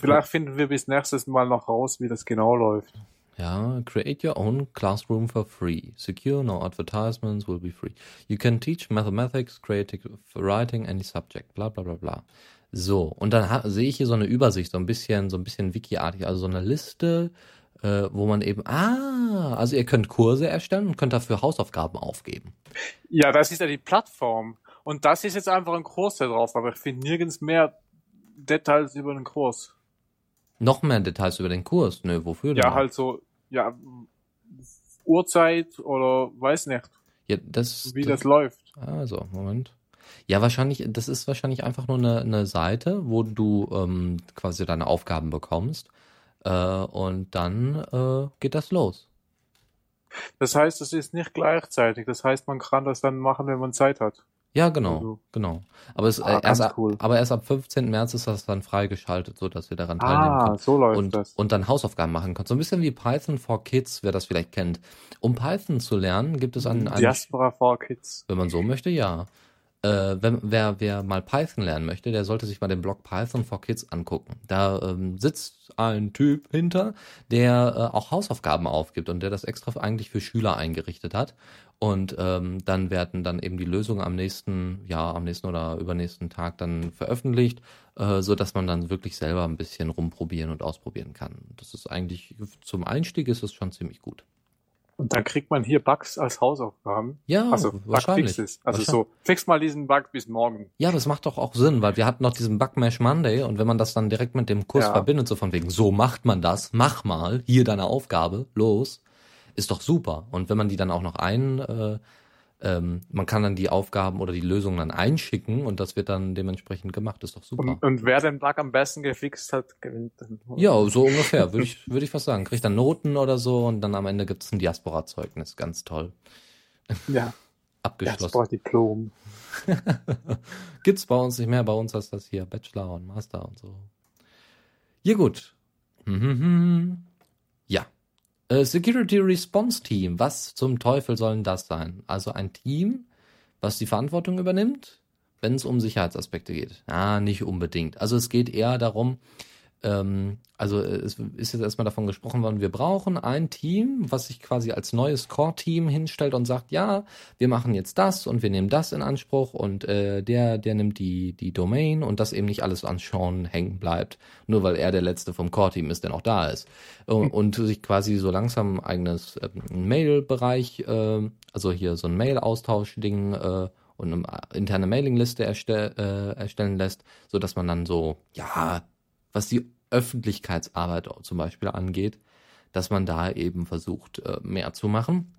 Vielleicht finden wir bis nächstes Mal noch raus, wie das genau läuft. Ja, create your own classroom for free. Secure, no advertisements will be free. You can teach mathematics, creative writing, any subject, bla bla bla bla. So, und dann sehe ich hier so eine Übersicht, so ein bisschen, so ein bisschen Wiki-artig, also so eine Liste, äh, wo man eben, ah, also ihr könnt Kurse erstellen und könnt dafür Hausaufgaben aufgeben. Ja, das ist ja die Plattform. Und das ist jetzt einfach ein Kurs da drauf, aber ich finde nirgends mehr Details über den Kurs. Noch mehr Details über den Kurs? Nö, wofür denn? Ja, halt so, ja, Uhrzeit oder weiß nicht. Ja, das, wie das, das läuft. Also, Moment. Ja, wahrscheinlich, das ist wahrscheinlich einfach nur eine, eine Seite, wo du ähm, quasi deine Aufgaben bekommst. Äh, und dann äh, geht das los. Das heißt, es ist nicht gleichzeitig. Das heißt, man kann das dann machen, wenn man Zeit hat. Ja, genau, also, genau. Aber, es, ah, äh, erst, cool. aber erst ab 15. März ist das dann freigeschaltet, so dass ihr daran teilnehmen ah, könnt. so läuft und, das. Und dann Hausaufgaben machen könnt. So ein bisschen wie Python for Kids, wer das vielleicht kennt. Um Python zu lernen, gibt es einen... Diaspora for Kids. Wenn man so möchte, ja. Äh, wenn, wer, wer mal Python lernen möchte, der sollte sich mal den Blog Python for Kids angucken. Da ähm, sitzt ein Typ hinter, der äh, auch Hausaufgaben aufgibt und der das extra eigentlich für Schüler eingerichtet hat. Und ähm, dann werden dann eben die Lösungen am nächsten, ja, am nächsten oder übernächsten Tag dann veröffentlicht, äh, so dass man dann wirklich selber ein bisschen rumprobieren und ausprobieren kann. Das ist eigentlich zum Einstieg ist es schon ziemlich gut. Und dann kriegt man hier Bugs als Hausaufgaben. Ja, also wahrscheinlich. Also wahrscheinlich. so, fix mal diesen Bug bis morgen. Ja, das macht doch auch Sinn, weil wir hatten noch diesen Bug Mash Monday und wenn man das dann direkt mit dem Kurs ja. verbindet, so von wegen, so macht man das, mach mal, hier deine Aufgabe, los, ist doch super. Und wenn man die dann auch noch ein, äh, ähm, man kann dann die Aufgaben oder die Lösungen dann einschicken und das wird dann dementsprechend gemacht. Ist doch super. Und, und wer den Bug am besten gefixt hat, gewinnt dann. Ja, so ungefähr, würde ich, würde ich fast sagen. Kriegt dann Noten oder so und dann am Ende gibt es ein Diaspora-Zeugnis. Ganz toll. Ja. Abgeschlossen. Diaspora-Diplom. Gibt's bei uns nicht mehr. Bei uns ist das hier Bachelor und Master und so. Ja, gut. Mhm. Ja. Äh, Security Response Team, was zum Teufel soll das sein? Also ein Team, was die Verantwortung übernimmt, wenn es um Sicherheitsaspekte geht. Ah, nicht unbedingt. Also es geht eher darum, ähm, also äh, es ist jetzt erstmal davon gesprochen worden, wir brauchen ein Team, was sich quasi als neues Core-Team hinstellt und sagt, ja, wir machen jetzt das und wir nehmen das in Anspruch und äh, der, der nimmt die, die Domain und das eben nicht alles an Sean hängen bleibt, nur weil er der Letzte vom Core-Team ist, der noch da ist. Und, hm. und sich quasi so langsam ein eigenes äh, Mail-Bereich, äh, also hier so ein Mail-Austausch-Ding äh, und eine interne Mailingliste erstell, äh, erstellen lässt, so dass man dann so, ja, was die Öffentlichkeitsarbeit zum Beispiel angeht, dass man da eben versucht, äh, mehr zu machen.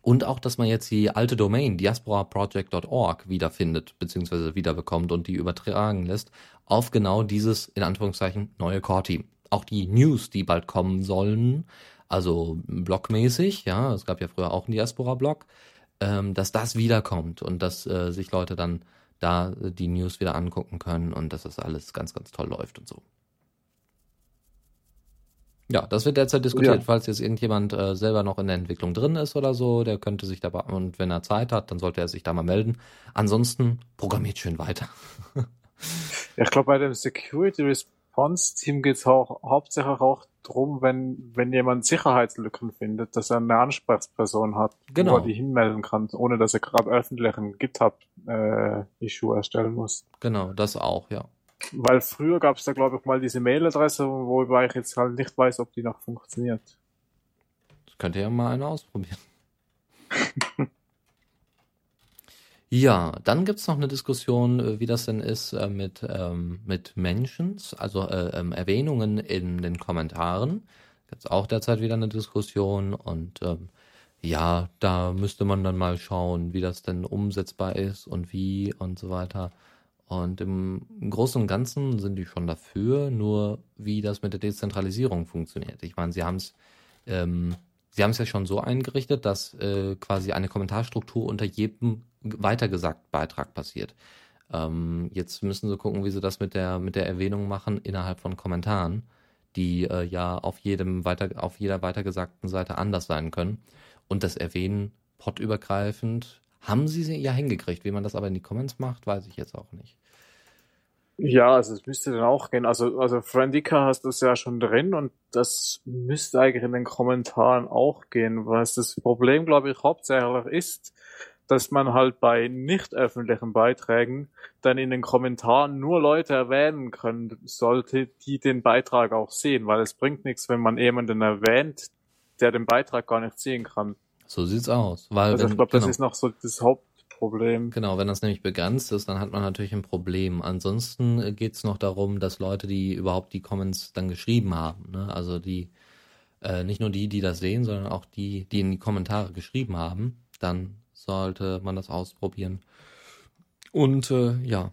Und auch, dass man jetzt die alte Domain diasporaproject.org wiederfindet, beziehungsweise wiederbekommt und die übertragen lässt auf genau dieses, in Anführungszeichen, neue Core-Team. Auch die News, die bald kommen sollen, also blogmäßig, ja, es gab ja früher auch einen Diaspora-Blog, ähm, dass das wiederkommt und dass äh, sich Leute dann da die News wieder angucken können und dass das alles ganz, ganz toll läuft und so. Ja, das wird derzeit diskutiert, ja. falls jetzt irgendjemand äh, selber noch in der Entwicklung drin ist oder so, der könnte sich dabei, und wenn er Zeit hat, dann sollte er sich da mal melden. Ansonsten programmiert schön weiter. Ich glaube, bei dem Security Response Team geht es auch hauptsächlich auch drum, wenn, wenn jemand Sicherheitslücken findet, dass er eine Ansprechperson hat, Genau. wo er die hinmelden kann, ohne dass er gerade öffentlich ein GitHub-Issue erstellen muss. Genau, das auch, ja. Weil früher gab es da, glaube ich, mal diese Mailadresse, wobei ich jetzt halt nicht weiß, ob die noch funktioniert. Das könnt ihr ja mal eine ausprobieren. Ja, dann gibt's noch eine Diskussion, äh, wie das denn ist äh, mit, ähm, mit Mentions, also äh, ähm, Erwähnungen in den Kommentaren. Gibt's auch derzeit wieder eine Diskussion und ähm, ja, da müsste man dann mal schauen, wie das denn umsetzbar ist und wie und so weiter. Und im, Großen und Ganzen sind die schon dafür, nur wie das mit der Dezentralisierung funktioniert. Ich meine, sie haben es ähm, Sie haben es ja schon so eingerichtet, dass äh, quasi eine Kommentarstruktur unter jedem weitergesagten Beitrag passiert. Ähm, jetzt müssen sie gucken, wie sie das mit der mit der Erwähnung machen innerhalb von Kommentaren, die äh, ja auf jedem weiter auf jeder weitergesagten Seite anders sein können. Und das Erwähnen podübergreifend haben sie ja hingekriegt. Wie man das aber in die Comments macht, weiß ich jetzt auch nicht. Ja, also es müsste dann auch gehen. Also, also Friendica hast das ja schon drin und das müsste eigentlich in den Kommentaren auch gehen, was das Problem, glaube ich, hauptsächlich ist, dass man halt bei nicht öffentlichen Beiträgen dann in den Kommentaren nur Leute erwähnen können sollte, die den Beitrag auch sehen, weil es bringt nichts, wenn man jemanden erwähnt, der den Beitrag gar nicht sehen kann. So sieht's aus. Weil Also wenn, ich glaube, das genau. ist noch so das Hauptproblem. Genau, wenn das nämlich begrenzt ist, dann hat man natürlich ein Problem. Ansonsten äh, geht's noch darum, dass Leute, die überhaupt die Comments dann geschrieben haben, ne? also die, äh, nicht nur die, die das sehen, sondern auch die, die in die Kommentare geschrieben haben, dann sollte man das ausprobieren. Und äh, ja,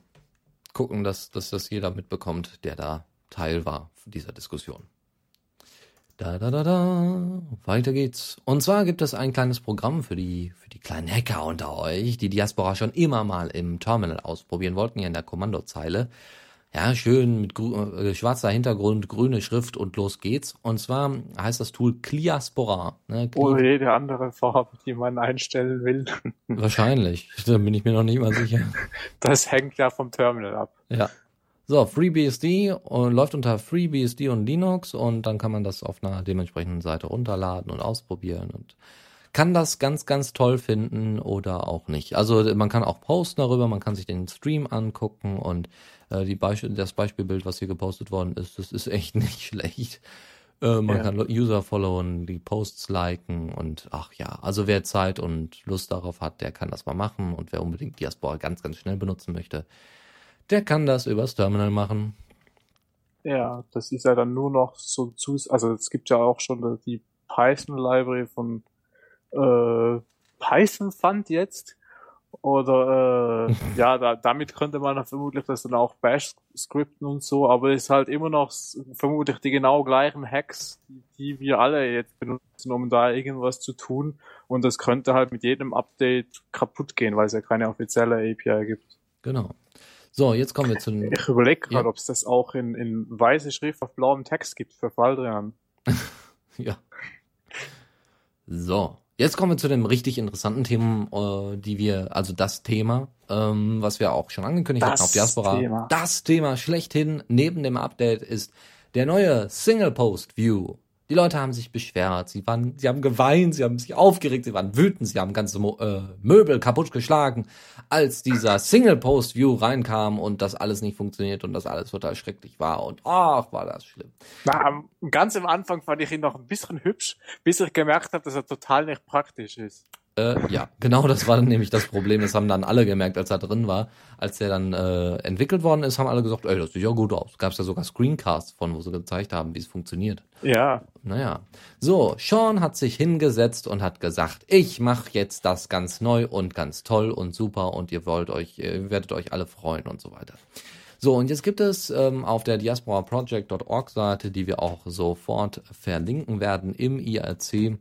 gucken, dass, dass das jeder mitbekommt, der da Teil war dieser Diskussion. Da, da, da, da. Weiter geht's. Und zwar gibt es ein kleines Programm für die, für die kleinen Hacker unter euch, die Diaspora schon immer mal im Terminal ausprobieren wollten, hier in der Kommandozeile. Ja, schön mit äh, schwarzer Hintergrund, grüne Schrift und los geht's. Und zwar heißt das Tool Cliaspora. Ne? Cli- Oder jede andere Farbe, die man einstellen will. Wahrscheinlich. Da bin ich mir noch nicht mal sicher. Das hängt ja vom Terminal ab. Ja. So, FreeBSD und läuft unter FreeBSD und Linux und dann kann man das auf einer dementsprechenden Seite runterladen und ausprobieren und kann das ganz, ganz toll finden oder auch nicht. Also man kann auch posten darüber, man kann sich den Stream angucken und äh, die Beisp das Beispielbild, was hier gepostet worden ist, das ist echt nicht schlecht. Äh, man Ja. kann User followen, die Posts liken und ach ja, also wer Zeit und Lust darauf hat, der kann das mal machen und wer unbedingt Diaspora ganz, ganz schnell benutzen möchte, der kann das übers Terminal machen. Ja, das ist ja dann nur noch so zu, also es gibt ja auch schon die Python-Library von äh, Python Fund jetzt. Oder äh, ja, da, damit könnte man vermutlich das dann auch Bash skripten und so, aber es ist halt immer noch vermutlich die genau gleichen Hacks, die, die wir alle jetzt benutzen, um da irgendwas zu tun. Und das könnte halt mit jedem Update kaputt gehen, weil es ja keine offizielle API gibt. Genau. So, jetzt kommen wir zu den. Ich überlege gerade, Ja. ob es das auch in, in weiße Schrift auf blauem Text gibt für Baldrian. Ja. So, jetzt kommen wir zu den richtig interessanten Themen, äh, die wir, also das Thema, ähm, was wir auch schon angekündigt Das hatten auf Diaspora. Thema. Das Thema schlechthin neben dem Update ist der neue Single Post View. Die Leute haben sich beschwert, sie waren, sie haben geweint, sie haben sich aufgeregt, sie waren wütend, sie haben ganze Mo äh, Möbel kaputtgeschlagen, als dieser Single Post View reinkam und das alles nicht funktioniert und das alles total schrecklich war und ach, war das schlimm. Na, ganz am Anfang fand ich ihn noch ein bisschen hübsch, bis ich gemerkt habe, dass er total nicht praktisch ist. Äh, ja, genau das war dann nämlich das Problem. Das haben dann alle gemerkt, als er drin war. Als der dann äh, entwickelt worden ist, haben alle gesagt, ey, das sieht ja gut aus. Gab es ja sogar Screencasts von, wo sie gezeigt haben, wie es funktioniert. Ja, Naja. So, Sean hat sich hingesetzt und hat gesagt, ich mache jetzt das ganz neu und ganz toll und super und ihr wollt euch, ihr werdet euch alle freuen und so weiter. So, und jetzt gibt es ähm, auf der diasporaproject.org Seite, die wir auch sofort verlinken werden im IRC,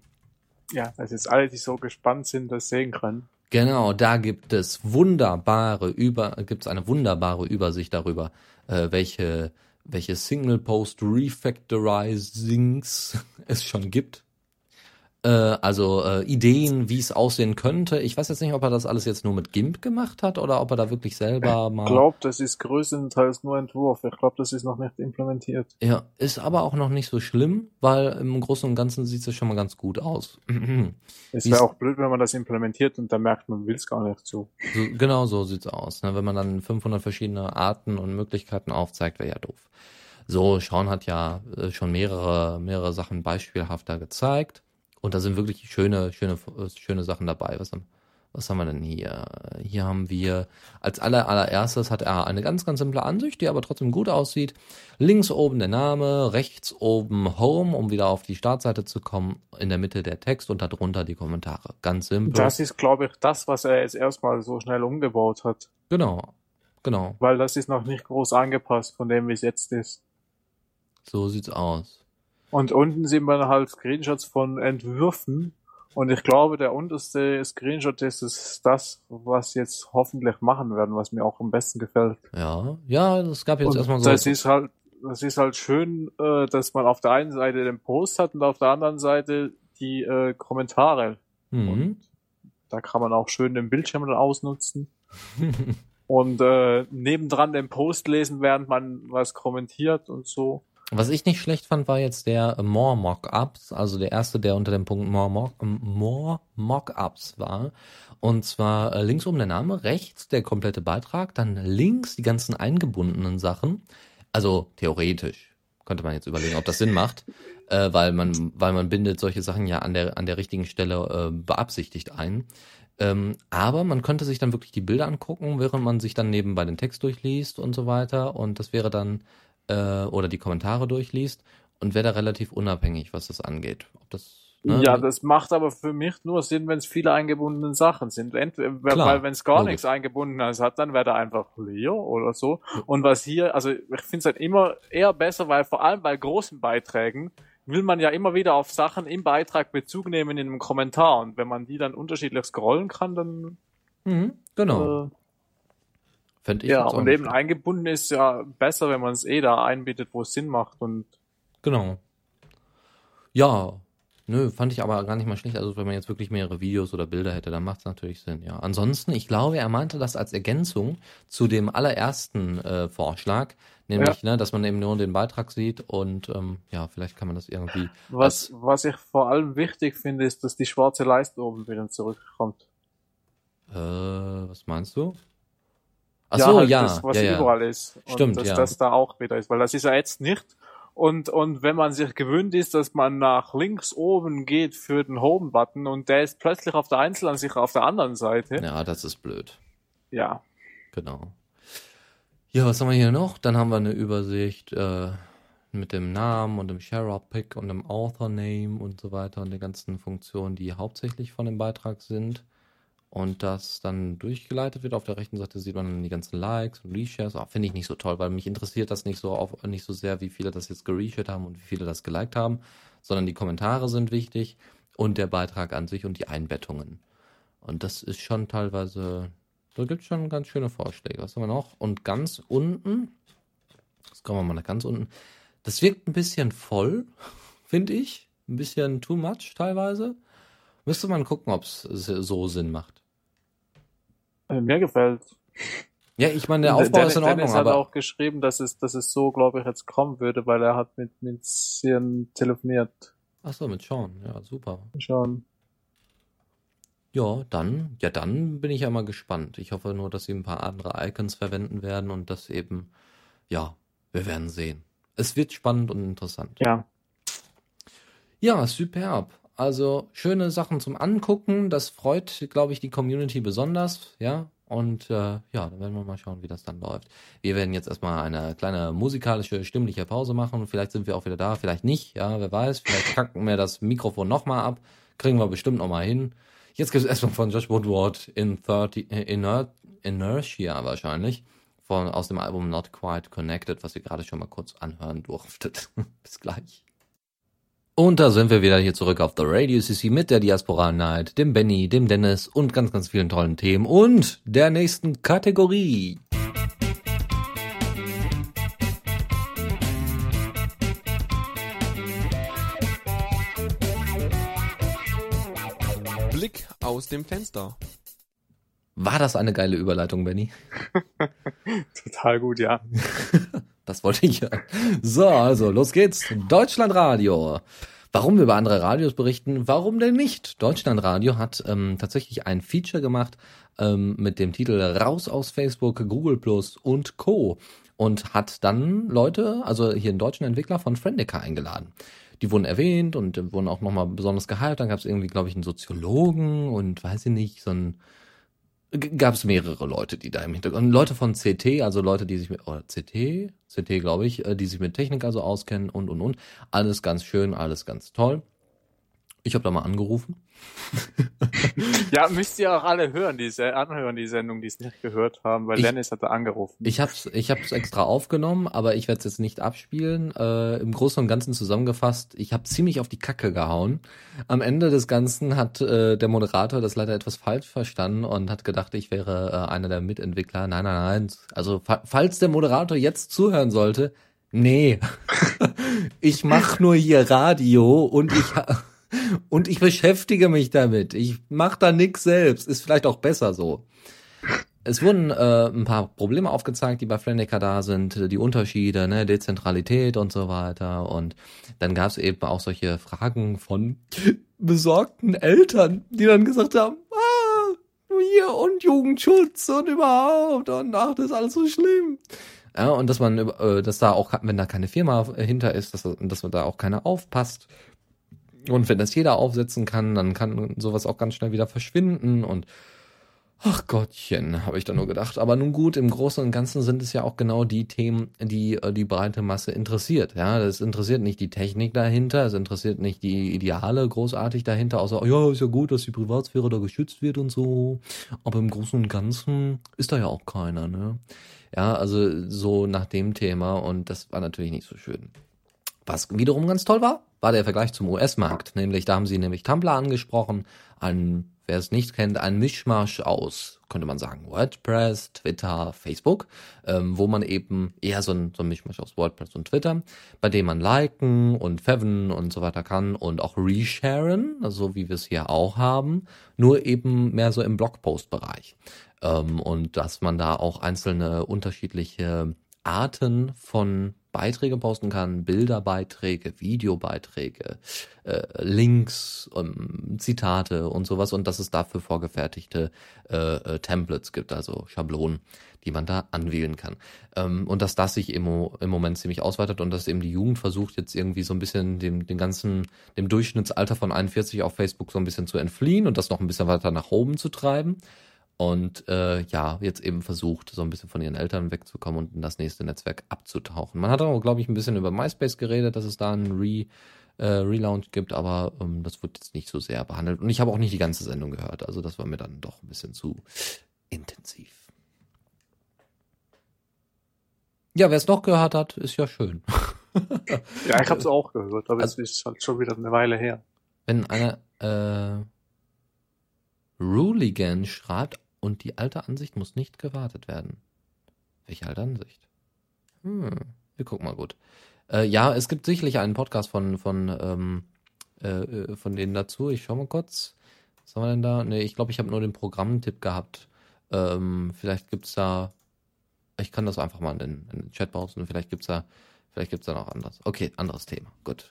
ja, dass jetzt alle, die so gespannt sind, das sehen können. Genau, da gibt es wunderbare über gibt es eine wunderbare Übersicht darüber, äh, welche welche Single Post Refactorizings es schon gibt. Äh, also äh, Ideen, wie es aussehen könnte. Ich weiß jetzt nicht, ob er das alles jetzt nur mit GIMP gemacht hat oder ob er da wirklich selber mal. Ich glaube, das ist größtenteils nur Entwurf. Ich glaube, das ist noch nicht implementiert. Ja, ist aber auch noch nicht so schlimm, weil im Großen und Ganzen sieht es schon mal ganz gut aus. Es wäre auch blöd, wenn man das implementiert und dann merkt man, will es gar nicht so. So, genau so sieht's aus. Ne? Wenn man dann 500 verschiedene Arten und Möglichkeiten aufzeigt, wäre ja doof. So, Sean hat ja äh, schon mehrere, mehrere Sachen beispielhafter gezeigt. Und da sind wirklich schöne, schöne, schöne Sachen dabei. Was haben, was haben wir denn hier? Hier haben wir als aller, allererstes hat er eine ganz, ganz simple Ansicht, die aber trotzdem gut aussieht. Links oben der Name, rechts oben Home, um wieder auf die Startseite zu kommen. In der Mitte der Text und darunter die Kommentare. Ganz simpel. Das ist, glaube ich, das, was er jetzt erstmal so schnell umgebaut hat. genau. Genau. Weil das ist noch nicht groß angepasst von dem, wie es jetzt ist. So sieht's aus. Und unten sieht man halt Screenshots von Entwürfen. Und ich glaube, der unterste Screenshot ist das, was jetzt hoffentlich machen werden, was mir auch am besten gefällt. Ja, ja, es gab jetzt Und erstmal so. das ist halt, das ist halt schön, äh, dass man auf der einen Seite den Post hat und auf der anderen Seite die äh, Kommentare. mhm. Und da kann man auch schön den Bildschirm dann ausnutzen und äh, nebendran den Post lesen, während man was kommentiert und so. Was ich nicht schlecht fand, war jetzt der More Mockups, also der erste, der unter dem Punkt More, Mock, More Mockups war. Und zwar äh, links oben der Name, rechts der komplette Beitrag, dann links die ganzen eingebundenen Sachen. Also theoretisch könnte man jetzt überlegen, ob das Sinn macht, äh, weil man, weil man bindet solche Sachen ja an der an der richtigen Stelle äh, beabsichtigt ein. Ähm, aber man könnte sich dann wirklich die Bilder angucken, während man sich dann nebenbei den Text durchliest und so weiter. Und das wäre dann äh, oder die Kommentare durchliest und wäre da relativ unabhängig, was das angeht. Ob das ne? Ja, das macht aber für mich nur Sinn, wenn es viele eingebundene Sachen sind. Entweder, Klar, weil wenn es gar logisch. nichts eingebundenes hat, dann wäre da einfach leer oder so. Und was hier, also ich finde es halt immer eher besser, weil vor allem bei großen Beiträgen will man ja immer wieder auf Sachen im Beitrag Bezug nehmen in einem Kommentar. Und wenn man die dann unterschiedlich scrollen kann, dann Mhm, genau. äh, Fände ich ja, und eben eingebunden ist ja besser, wenn man es eh da einbietet, wo es Sinn macht. Und Genau. Ja, nö, fand ich aber gar nicht mal schlecht. Also wenn man jetzt wirklich mehrere Videos oder Bilder hätte, dann macht es natürlich Sinn, ja. Ansonsten, ich glaube, er meinte das als Ergänzung zu dem allerersten äh, Vorschlag, nämlich, ne, dass man eben nur den Beitrag sieht und ähm, ja, vielleicht kann man das irgendwie. was, was ich vor allem wichtig finde, ist, dass die schwarze Leiste oben wieder zurückkommt. Äh, was meinst du? Ach ja, so, halt ja, das, was ja, ja. überall ist. Und Stimmt, dass ja. das da auch wieder ist, weil das ist ja jetzt nicht. Und, und wenn man sich gewöhnt ist, dass man nach links oben geht für den Home-Button und der ist plötzlich auf der Einzelansicht auf der anderen Seite, ja. Das ist blöd. ja. Genau. Ja, was haben wir hier noch? Dann haben wir eine Übersicht äh, mit dem Namen und dem Share-Up-Pick und dem Author-Name und so weiter und den ganzen Funktionen, die hauptsächlich von dem Beitrag sind. Und das dann durchgeleitet wird. Auf der rechten Seite sieht man dann die ganzen Likes und Reshares. Ah, Finde ich nicht so toll, weil mich interessiert das nicht so auf, nicht so sehr, wie viele das jetzt gereshared haben und wie viele das geliked haben, sondern die Kommentare sind wichtig und der Beitrag an sich und die Einbettungen. Und das ist schon teilweise, da gibt es schon ganz schöne Vorschläge. Was haben wir noch? Und ganz unten, jetzt kommen wir mal nach ganz unten, das wirkt ein bisschen voll, finde ich. Ein bisschen too much teilweise. Müsste man gucken, ob es so Sinn macht. Äh, Mir gefällt. Ja, ich meine, der Aufbau Dennis, ist in Ordnung, Dennis hat aber auch geschrieben, dass es, dass es so, glaube ich, jetzt kommen würde, weil er hat mit, mit Sian telefoniert. ach so, mit Sean, ja, super. Schon. Ja, dann, ja, dann bin ich ja mal gespannt. Ich hoffe nur, dass sie ein paar andere Icons verwenden werden und das eben, ja, wir werden sehen. Es wird spannend und interessant. Ja. Ja, superb. Also schöne Sachen zum Angucken. Das freut, glaube ich, die Community besonders. Ja. Und äh, ja, dann werden wir mal schauen, wie das dann läuft. Wir werden jetzt erstmal eine kleine musikalische, stimmliche Pause machen. Vielleicht sind wir auch wieder da, vielleicht nicht. Ja, wer weiß. Vielleicht kacken wir das Mikrofon nochmal ab. Kriegen wir bestimmt nochmal hin. Jetzt gibt es erstmal von Josh Woodward in 30, äh, Iner Inertia wahrscheinlich. Von, aus dem Album Not Quite Connected, was ihr gerade schon mal kurz anhören durftet. Bis gleich. Und da sind wir wieder hier zurück auf The Radio CC mit der Diaspora Night, dem Benny, dem Dennis und ganz, ganz vielen tollen Themen und der nächsten Kategorie. Blick aus dem Fenster. War das eine geile Überleitung, Benny? Total gut, ja. Das wollte ich ja. So, also los geht's. Deutschlandradio. Warum wir über andere Radios berichten, warum denn nicht? Deutschlandradio hat ähm, tatsächlich ein Feature gemacht ähm, mit dem Titel Raus aus Facebook, Google Plus und Co. Und hat dann Leute, also hier einen deutschen Entwickler von Friendica eingeladen. Die wurden erwähnt und wurden auch nochmal besonders gehypt. Dann gab es irgendwie, glaube ich, einen Soziologen und weiß ich nicht, so ein gab es mehrere Leute, die da im Hintergrund, und Leute von CT, also Leute, die sich mit, oder CT, CT glaube ich, äh, die sich mit Technik also auskennen und, und, und. Alles ganz schön, alles ganz toll. Ich habe da mal angerufen. ja, müsst ihr auch alle hören, diese anhören, die Sendung, die es nicht gehört haben, weil Ich- Dennis hatte angerufen. Ich hab's, ich hab's extra aufgenommen, aber ich werde es jetzt nicht abspielen. Äh, Im Großen und Ganzen zusammengefasst, ich habe ziemlich auf die Kacke gehauen. Am Ende des Ganzen hat äh, der Moderator das leider etwas falsch verstanden und hat gedacht, ich wäre äh, einer der Mitentwickler. Nein, nein, nein. Also fa falls der Moderator jetzt zuhören sollte, nee. ich mach nur hier Radio und ich und ich beschäftige mich damit. Ich mach da nix selbst. Ist vielleicht auch besser so. Es wurden äh, ein paar Probleme aufgezeigt, die bei Friendica da sind, die Unterschiede, ne, Dezentralität und so weiter. Und dann gab es eben auch solche Fragen von besorgten Eltern, die dann gesagt haben, ah, hier und Jugendschutz und überhaupt und ach, das ist alles so schlimm. Ja, und dass man, äh, dass da auch, wenn da keine Firma hinter ist, dass, dass man da auch keiner aufpasst. Und wenn das jeder aufsetzen kann, dann kann sowas auch ganz schnell wieder verschwinden und Ach Gottchen, habe ich da nur gedacht. Aber nun gut, im Großen und Ganzen sind es ja auch genau die Themen, die äh, die breite Masse interessiert. Ja, das interessiert nicht die Technik dahinter, es interessiert nicht die Ideale großartig dahinter, außer, ja, ist ja gut, dass die Privatsphäre da geschützt wird und so. Aber im Großen und Ganzen ist da ja auch keiner, ne? Ja, also so nach dem Thema und das war natürlich nicht so schön. Was wiederum ganz toll war, war der Vergleich zum US-Markt. Nämlich, da haben sie nämlich Tumblr angesprochen, ein, wer es nicht kennt, ein Mischmasch aus, könnte man sagen, WordPress, Twitter, Facebook, ähm, wo man eben eher so ein, so ein Mischmasch aus WordPress und Twitter, bei dem man liken und faven und so weiter kann und auch resharen, also wie wir es hier auch haben, nur eben mehr so im Blogpost-Bereich. Ähm, und dass man da auch einzelne unterschiedliche Arten von Beiträge posten kann, Bilderbeiträge, Videobeiträge, äh, Links, ähm, Zitate und sowas und dass es dafür vorgefertigte äh, äh, Templates gibt, also Schablonen, die man da anwählen kann. Ähm, und dass das sich im, im Moment ziemlich ausweitet und dass eben die Jugend versucht jetzt irgendwie so ein bisschen dem, dem ganzen, dem Durchschnittsalter von 41 auf Facebook so ein bisschen zu entfliehen und das noch ein bisschen weiter nach oben zu treiben und äh, ja, jetzt eben versucht, so ein bisschen von ihren Eltern wegzukommen und in das nächste Netzwerk abzutauchen. Man hat auch, glaube ich, ein bisschen über MySpace geredet, dass es da einen Re, äh, Relaunch gibt, aber ähm, das wird jetzt nicht so sehr behandelt. Und ich habe auch nicht die ganze Sendung gehört, also das war mir dann doch ein bisschen zu intensiv. Ja, wer es noch gehört hat, ist ja schön. Ja, ich habe es auch gehört, aber Also- es ist halt schon wieder eine Weile her. Wenn einer äh, Ruligan schreibt und die alte Ansicht muss nicht gewartet werden. Welche alte Ansicht? Hm, wir gucken mal gut. Äh, ja, es gibt sicherlich einen Podcast von von ähm, äh, von denen dazu. Ich schau mal kurz. Was haben wir denn da? Nee, ich glaube, ich habe nur den Programmtipp gehabt. Ähm, vielleicht gibt's da. Ich kann das einfach mal in den, in den Chat posten. Vielleicht gibt's da, da noch anderes. Okay, anderes Thema. Gut.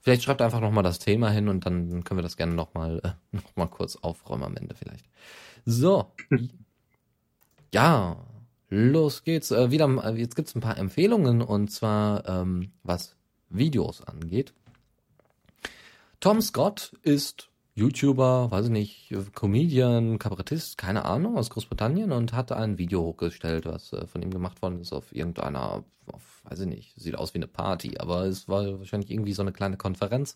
Vielleicht schreibt einfach nochmal das Thema hin und dann können wir das gerne nochmal äh, noch mal kurz aufräumen am Ende vielleicht. So. Ja, los geht's. Äh, wieder, äh, jetzt gibt's ein paar Empfehlungen und zwar ähm, was Videos angeht. Tom Scott ist YouTuber, weiß ich nicht, Comedian, Kabarettist, keine Ahnung, aus Großbritannien und hat ein Video hochgestellt, was äh, von ihm gemacht worden ist auf irgendeiner, auf, weiß ich nicht, sieht aus wie eine Party, aber es war wahrscheinlich irgendwie so eine kleine Konferenz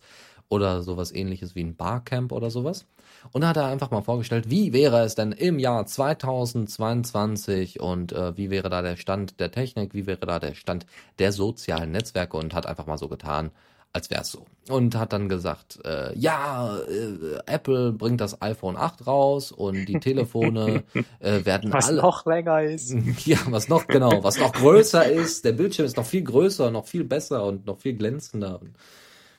oder sowas ähnliches wie ein Barcamp oder sowas. Und da hat er einfach mal vorgestellt, wie wäre es denn im Jahr 2022 und äh, wie wäre da der Stand der Technik, wie wäre da der Stand der sozialen Netzwerke und hat einfach mal so getan, als wäre es so. Und hat dann gesagt, äh, ja, äh, Apple bringt das iPhone 8 raus und die Telefone äh, werden Was alle noch länger ist. ja, was noch genau, was noch größer ist, der Bildschirm ist noch viel größer, noch viel besser und noch viel glänzender. Und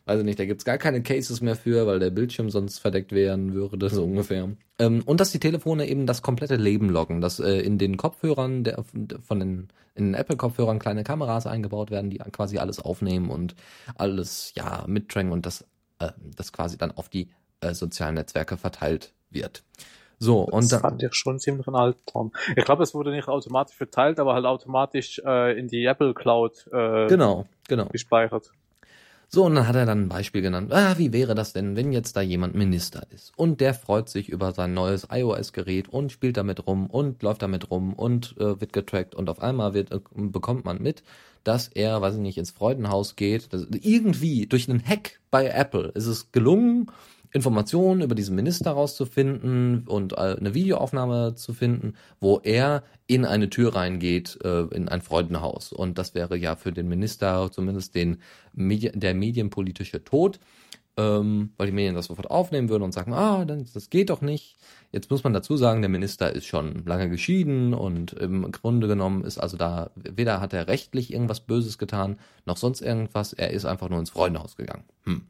weiß ich nicht, da gibt's gar keine Cases mehr für, weil der Bildschirm sonst verdeckt werden würde, so ungefähr. Ähm, und dass die Telefone eben das komplette Leben loggen, dass äh, in den Kopfhörern, der, von den, in den Apple-Kopfhörern kleine Kameras eingebaut werden, die quasi alles aufnehmen und alles, ja, mittracken und das, äh, das quasi dann auf die äh, sozialen Netzwerke verteilt wird. So, das und dann, fand ich schon ziemlich ein Albtraum. Ich glaube, es wurde nicht automatisch verteilt, aber halt automatisch äh, in die Apple Cloud äh, genau, genau. gespeichert. So, und dann hat er dann ein Beispiel genannt. Ah, wie wäre das denn, wenn jetzt da jemand Minister ist und der freut sich über sein neues iOS-Gerät und spielt damit rum und läuft damit rum und äh, wird getrackt und auf einmal wird, äh, bekommt man mit, dass er, weiß ich nicht, ins Freudenhaus geht. Das, irgendwie durch einen Hack bei Apple ist es gelungen, Informationen über diesen Minister rauszufinden und äh, eine Videoaufnahme zu finden, wo er in eine Tür reingeht, äh, in ein Freudenhaus. Und das wäre ja für den Minister zumindest den der medienpolitische Tod, ähm, weil die Medien das sofort aufnehmen würden und sagen, ah, das geht doch nicht. Jetzt muss man dazu sagen, der Minister ist schon lange geschieden und im Grunde genommen ist also da, weder hat er rechtlich irgendwas Böses getan, noch sonst irgendwas, er ist einfach nur ins Freudenhaus gegangen. Hm.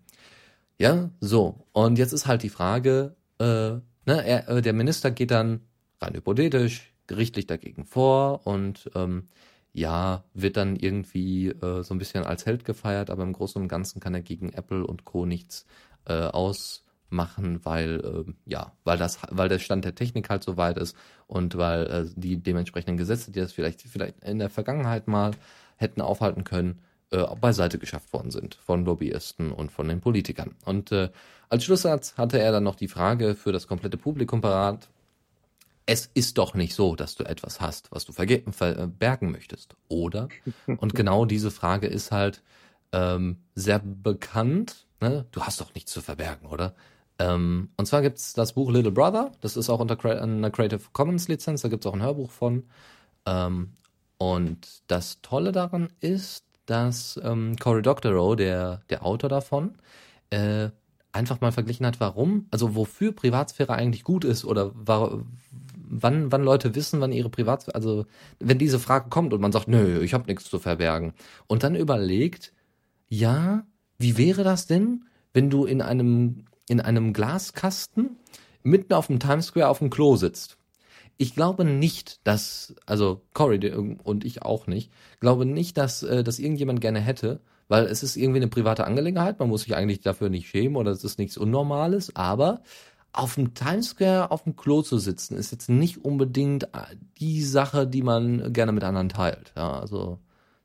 Ja, so. Und jetzt ist halt die Frage, äh, ne, er, äh, der Minister geht dann rein hypothetisch gerichtlich dagegen vor und ähm, ja, wird dann irgendwie äh, so ein bisschen als Held gefeiert, aber im Großen und Ganzen kann er gegen Apple und Co. nichts äh, ausmachen, weil äh, ja, weil das, weil der Stand der Technik halt so weit ist und weil äh, die dementsprechenden Gesetze, die das vielleicht vielleicht in der Vergangenheit mal hätten aufhalten können, äh, beiseite geschafft worden sind von Lobbyisten und von den Politikern. Und äh, als Schlusssatz hatte er dann noch die Frage für das komplette Publikum parat. Es ist doch nicht so, dass du etwas hast, was du verbergen möchtest, oder? Und genau diese Frage ist halt ähm, sehr bekannt. Ne? Du hast doch nichts zu verbergen, oder? Ähm, und zwar gibt's das Buch Little Brother, das ist auch unter einer Creative Commons Lizenz, da gibt's auch ein Hörbuch von. Ähm, und das Tolle daran ist, dass ähm, Cory Doctorow, der, der Autor davon, äh, einfach mal verglichen hat, warum, also wofür Privatsphäre eigentlich gut ist oder war, wann, wann Leute wissen, wann ihre Privatsphäre, also wenn diese Frage kommt und man sagt, nö, ich habe nichts zu verbergen. Und dann überlegt, ja, wie wäre das denn, wenn du in einem in einem Glaskasten mitten auf dem Times Square auf dem Klo sitzt ich glaube nicht, dass, also Cory und ich auch nicht, glaube nicht, dass äh, das irgendjemand gerne hätte, weil es ist irgendwie eine private Angelegenheit, man muss sich eigentlich dafür nicht schämen oder es ist nichts Unnormales, aber auf dem Times Square auf dem Klo zu sitzen, ist jetzt nicht unbedingt äh, die Sache, die man gerne mit anderen teilt. Ja, also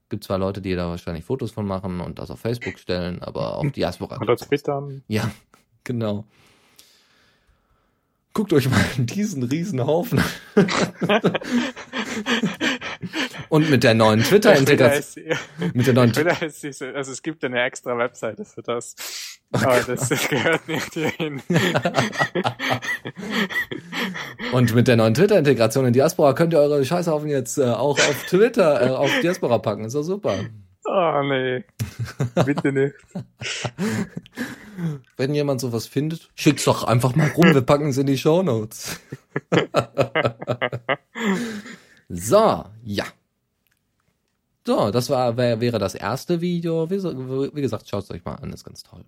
gibt zwar Leute, die da wahrscheinlich Fotos von machen und das auf Facebook stellen, aber auf Diaspora. Oder twittern. Ja, genau. Guckt euch mal diesen riesen Haufen Und mit der neuen Twitter-Integration. mit der neuen Twitter ist diese, also es gibt eine extra Webseite für das. Oh aber das, das gehört nicht hierhin. Und mit der neuen Twitter-Integration in Diaspora könnt ihr eure Scheißhaufen jetzt äh, auch auf Twitter, äh, auf Diaspora packen. Ist doch super. Oh nee. Bitte nicht. Wenn jemand sowas findet, schickt's doch einfach mal rum, wir packen es in die Show Notes. so, ja. So, das war, wär, wäre das erste Video. Wie, wie gesagt, schaut es euch mal an, ist ganz toll.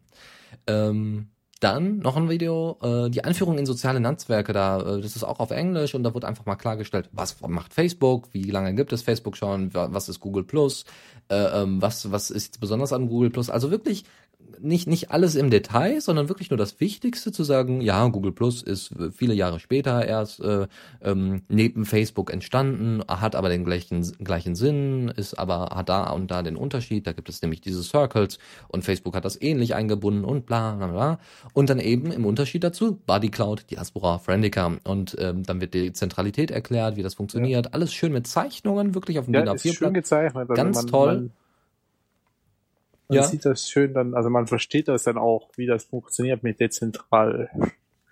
Ähm, dann noch ein Video, äh, die Einführung in soziale Netzwerke, da, äh, das ist auch auf Englisch und da wird einfach mal klargestellt, was macht Facebook, wie lange gibt es Facebook schon, was ist Google Plus, äh, ähm, was, was ist besonders an Google Plus. Also wirklich nicht, nicht alles im Detail, sondern wirklich nur das Wichtigste zu sagen, ja, Google Plus ist viele Jahre später erst äh, ähm, neben Facebook entstanden, hat aber den gleichen, gleichen Sinn, ist aber, hat da und da den Unterschied, da gibt es nämlich diese Circles und Facebook hat das ähnlich eingebunden und bla bla bla. Und dann eben im Unterschied dazu, Body Cloud, Diaspora, Friendica und ähm, dann wird die Zentralität erklärt, wie das funktioniert, ja. alles schön mit Zeichnungen, wirklich auf dem ja, DIN A4-Blatt. gezeichnet. Also Ganz man, toll. Man man ja. sieht das schön dann, also man versteht das dann auch, wie das funktioniert mit dezentral.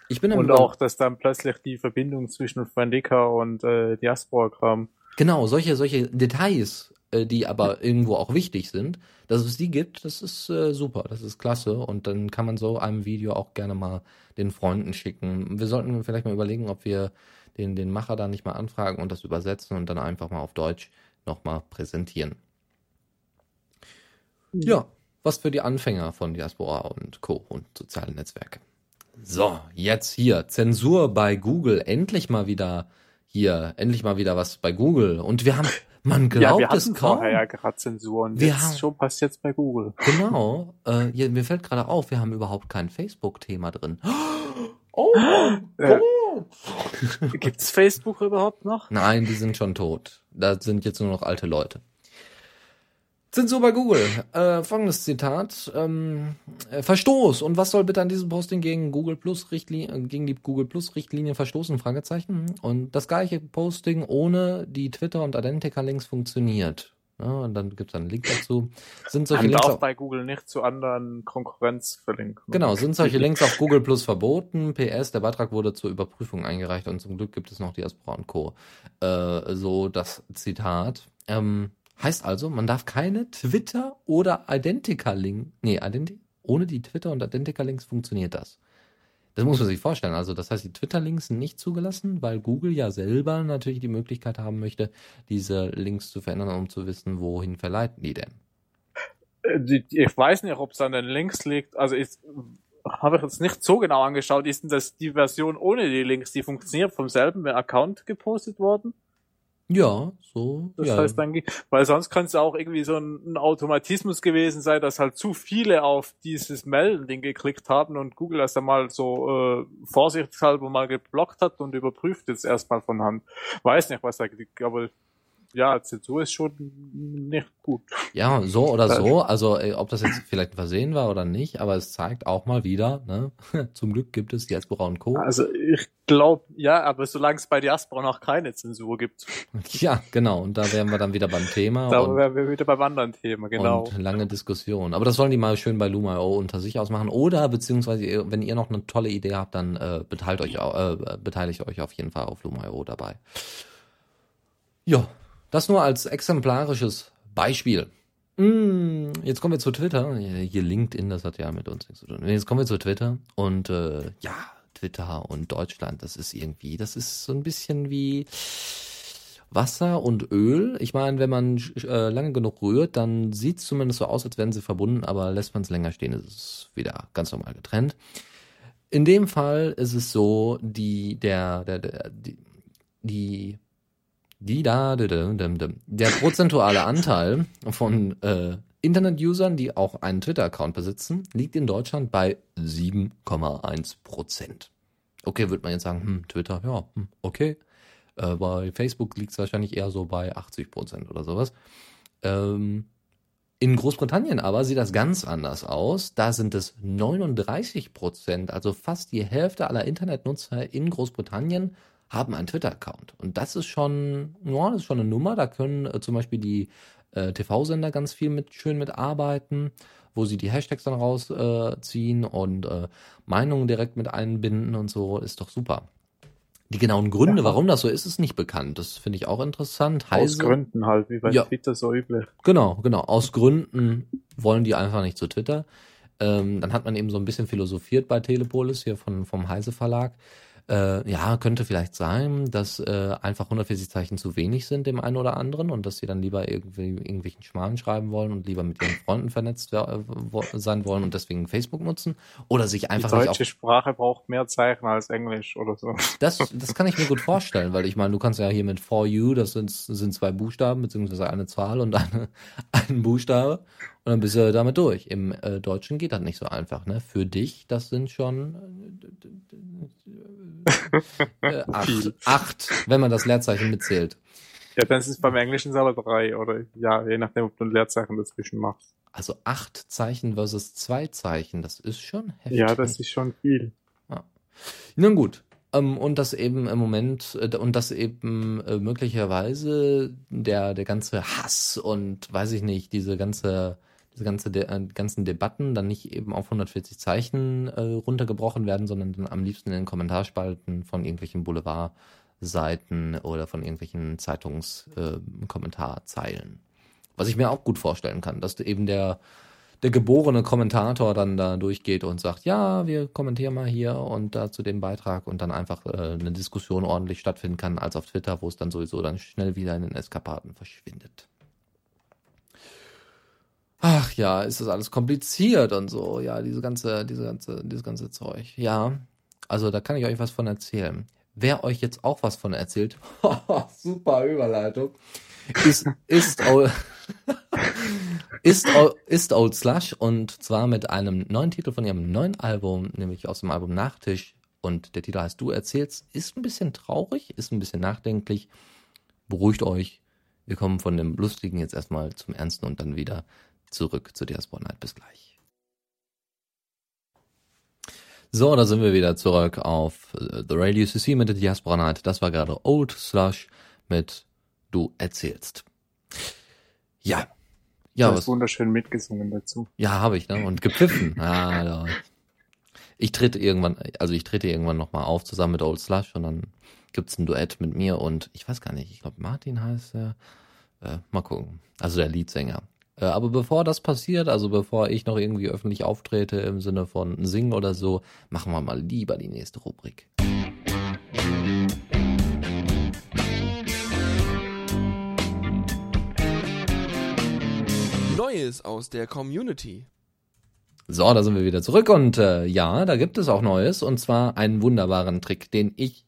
Ich bin und auch, dass dann plötzlich die Verbindung zwischen Friendica und äh, Diaspora kam. Genau, solche, solche Details, äh, die aber irgendwo auch wichtig sind, dass es die gibt, das ist äh, super, das ist klasse und dann kann man so einem Video auch gerne mal den Freunden schicken. Wir sollten vielleicht mal überlegen, ob wir den, den Macher da nicht mal anfragen und das übersetzen und dann einfach mal auf Deutsch nochmal präsentieren. Ja, was für die Anfänger von Diaspora und Co. und sozialen Netzwerke. So, jetzt hier. Zensur bei Google. Endlich mal wieder hier. Endlich mal wieder was bei Google. Und wir haben, man glaubt ja, wir es hatten kaum. vorher ja gerade Zensur und Wir jetzt haben- schon passiert bei Google. Genau. Äh, hier, mir fällt gerade auf, wir haben überhaupt kein Facebook-Thema drin. Oh Äh. Gibt's Facebook überhaupt noch? Nein, die sind schon tot. Da sind jetzt nur noch alte Leute. Zensur bei Google. Äh, folgendes Zitat. Ähm, äh, Verstoß. Und was soll bitte an diesem Posting gegen Google Plus Richtlinie, gegen die Google Plus Richtlinie verstoßen? Fragezeichen. Und das gleiche Posting ohne die Twitter und Identica Links funktioniert. Ja, und dann gibt's einen Link dazu. Sind solche Man Links darf auch, bei Google nicht zu anderen Konkurrenz verlinken. Genau, sind solche Links auf Google Plus verboten. PS, der Beitrag wurde zur Überprüfung eingereicht und zum Glück gibt es noch Diaspora und Co. Äh, so das Zitat. Ähm, heißt also, man darf keine Twitter oder Identica-Link, nee, Identi ohne die Twitter und Identica-Links funktioniert das. Das muss man sich vorstellen. Also, das heißt, die Twitter-Links sind nicht zugelassen, weil Google ja selber natürlich die Möglichkeit haben möchte, diese Links zu verändern, um zu wissen, wohin verleiten die denn. Äh, Ich weiß nicht, ob es an den Links liegt. Also ich habe ich jetzt nicht so genau angeschaut. Ist denn das die Version ohne die Links, die funktioniert vom selben Account gepostet worden? Ja, so. Das ja. heißt eigentlich, weil sonst könnte es auch irgendwie so ein, ein Automatismus gewesen sein, dass halt zu viele auf dieses Melden-Ding geklickt haben und Google das dann mal so äh, vorsichtshalber mal geblockt hat und überprüft jetzt erstmal von Hand. Weiß nicht, was da aber ja, Zensur ist schon nicht gut. Ja, so oder Das- so. Also äh, ob das jetzt vielleicht ein Versehen war oder nicht, aber es zeigt auch mal wieder, ne? Zum Glück gibt es Diaspora und Co. Also ich glaube, ja, aber solange es bei Diaspora noch keine Zensur gibt, Ja, genau. Und da wären wir dann wieder beim Thema da wären wir wieder beim anderen Thema, genau. und lange Diskussion. Aber das sollen die mal schön bei Luma.io unter sich ausmachen. Oder beziehungsweise, wenn ihr noch eine tolle Idee habt, dann äh, beteiligt euch, äh, beteiligt euch auf jeden Fall auf Luma.io dabei. Ja, das nur als exemplarisches Beispiel. Mm, Jetzt kommen wir zu Twitter. Hier LinkedIn, das hat ja mit uns nichts zu tun. Jetzt kommen wir zu Twitter. Und äh, ja, Twitter und Deutschland, das ist irgendwie, das ist so ein bisschen wie Wasser und Öl. Ich meine, wenn man äh, lange genug rührt, dann sieht es zumindest so aus, als wären sie verbunden, aber lässt man es länger stehen, ist es wieder ganz normal getrennt. In dem Fall ist es so, die, der, der, der, die, die, die da, der prozentuale Anteil von äh, Internet-Usern, die auch einen Twitter-Account besitzen, liegt in Deutschland bei 7,1 Prozent. Okay, wird man jetzt sagen, hm, Twitter, ja, hm, okay. Äh, bei Facebook liegt es wahrscheinlich eher so bei 80 Prozent oder sowas. Ähm, in Großbritannien aber sieht das ganz anders aus. Da sind es 39 Prozent, also fast die Hälfte aller Internetnutzer in Großbritannien haben einen Twitter-Account. Und das ist schon, ja, das ist schon eine Nummer. Da können äh, zum Beispiel die äh, TV-Sender ganz viel mit schön mitarbeiten, wo sie die Hashtags dann rausziehen ziehen und äh, Meinungen direkt mit einbinden und so. Ist doch super. Die genauen Gründe, Ja. warum das so ist, ist nicht bekannt. Das finde ich auch interessant. Aus Heise- Gründen halt, wie bei Ja. Twitter so üblich. Genau, genau. Aus Gründen wollen die einfach nicht zu Twitter. Ähm, dann hat man eben so ein bisschen philosophiert bei Telepolis hier von, vom Heise Verlag. Äh, ja, könnte vielleicht sein, dass äh, einfach 140 Zeichen zu wenig sind dem einen oder anderen und dass sie dann lieber irgendwie irgendwelchen Schmarrn schreiben wollen und lieber mit ihren Freunden vernetzt sein wollen und deswegen Facebook nutzen oder sich Die einfach auf deutsche Sprache braucht mehr Zeichen als Englisch oder so. das, das kann ich mir gut vorstellen, weil ich meine, du kannst ja hier mit For You, das sind, sind zwei Buchstaben, beziehungsweise eine Zahl und eine, ein Buchstabe. Und dann bist du damit durch. Im äh, Deutschen geht das nicht so einfach, ne? Für dich, das sind schon äh, äh, acht, acht, wenn man das Leerzeichen mitzählt. Ja, dann ist es beim Englischen selber drei oder ja, je nachdem, ob du ein Leerzeichen dazwischen machst. Also acht Zeichen versus zwei Zeichen, das ist schon heftig. Ja, das ist schon viel. Nun gut. Ähm, und das eben im Moment, äh, und das eben äh, möglicherweise der, der ganze Hass und weiß ich nicht, diese ganze, diese ganze De äh, ganzen Debatten dann nicht eben auf 140 Zeichen äh, runtergebrochen werden, sondern dann am liebsten in den Kommentarspalten von irgendwelchen Boulevardseiten oder von irgendwelchen Zeitungskommentarzeilen. Äh. Was ich mir auch gut vorstellen kann, dass eben der der geborene Kommentator dann da durchgeht und sagt, ja, wir kommentieren mal hier und da zu dem Beitrag und dann einfach äh, eine Diskussion ordentlich stattfinden kann, als auf Twitter, wo es dann sowieso dann schnell wieder in den Eskapaden verschwindet. Ach ja, ist das alles kompliziert und so. Ja, diese ganze, diese ganze, dieses ganze Zeug. Ja, also da kann ich euch was von erzählen. Wer euch jetzt auch was von erzählt, super Überleitung, ist, ist, Old, ist, ist Old Slush und zwar mit einem neuen Titel von ihrem neuen Album, nämlich aus dem Album Nachtisch. Und der Titel heißt Du erzählst, ist ein bisschen traurig, ist ein bisschen nachdenklich. Beruhigt euch. Wir kommen von dem Lustigen jetzt erstmal zum Ernsten und dann wieder zurück zu Diaspora Night. Bis gleich. So, da sind wir wieder zurück auf äh, The Radio CC mit der Diaspora Night. Das war gerade Old Slush mit Du erzählst. Ja. Ja, du hast was, wunderschön mitgesungen dazu. Ja, habe ich, ne? Und gepfiffen. ja. Ich trete irgendwann, also ich trete irgendwann nochmal auf zusammen mit Old Slush und dann gibt's ein Duett mit mir und ich weiß gar nicht, ich glaube Martin heißt er. Äh, mal gucken. Also der Leadsänger. Äh, aber bevor das passiert, also bevor ich noch irgendwie öffentlich auftrete im Sinne von singen oder so, machen wir mal lieber die nächste Rubrik. Neues aus der Community. So, da sind wir wieder zurück und äh, ja, da gibt es auch Neues und zwar einen wunderbaren Trick, den ich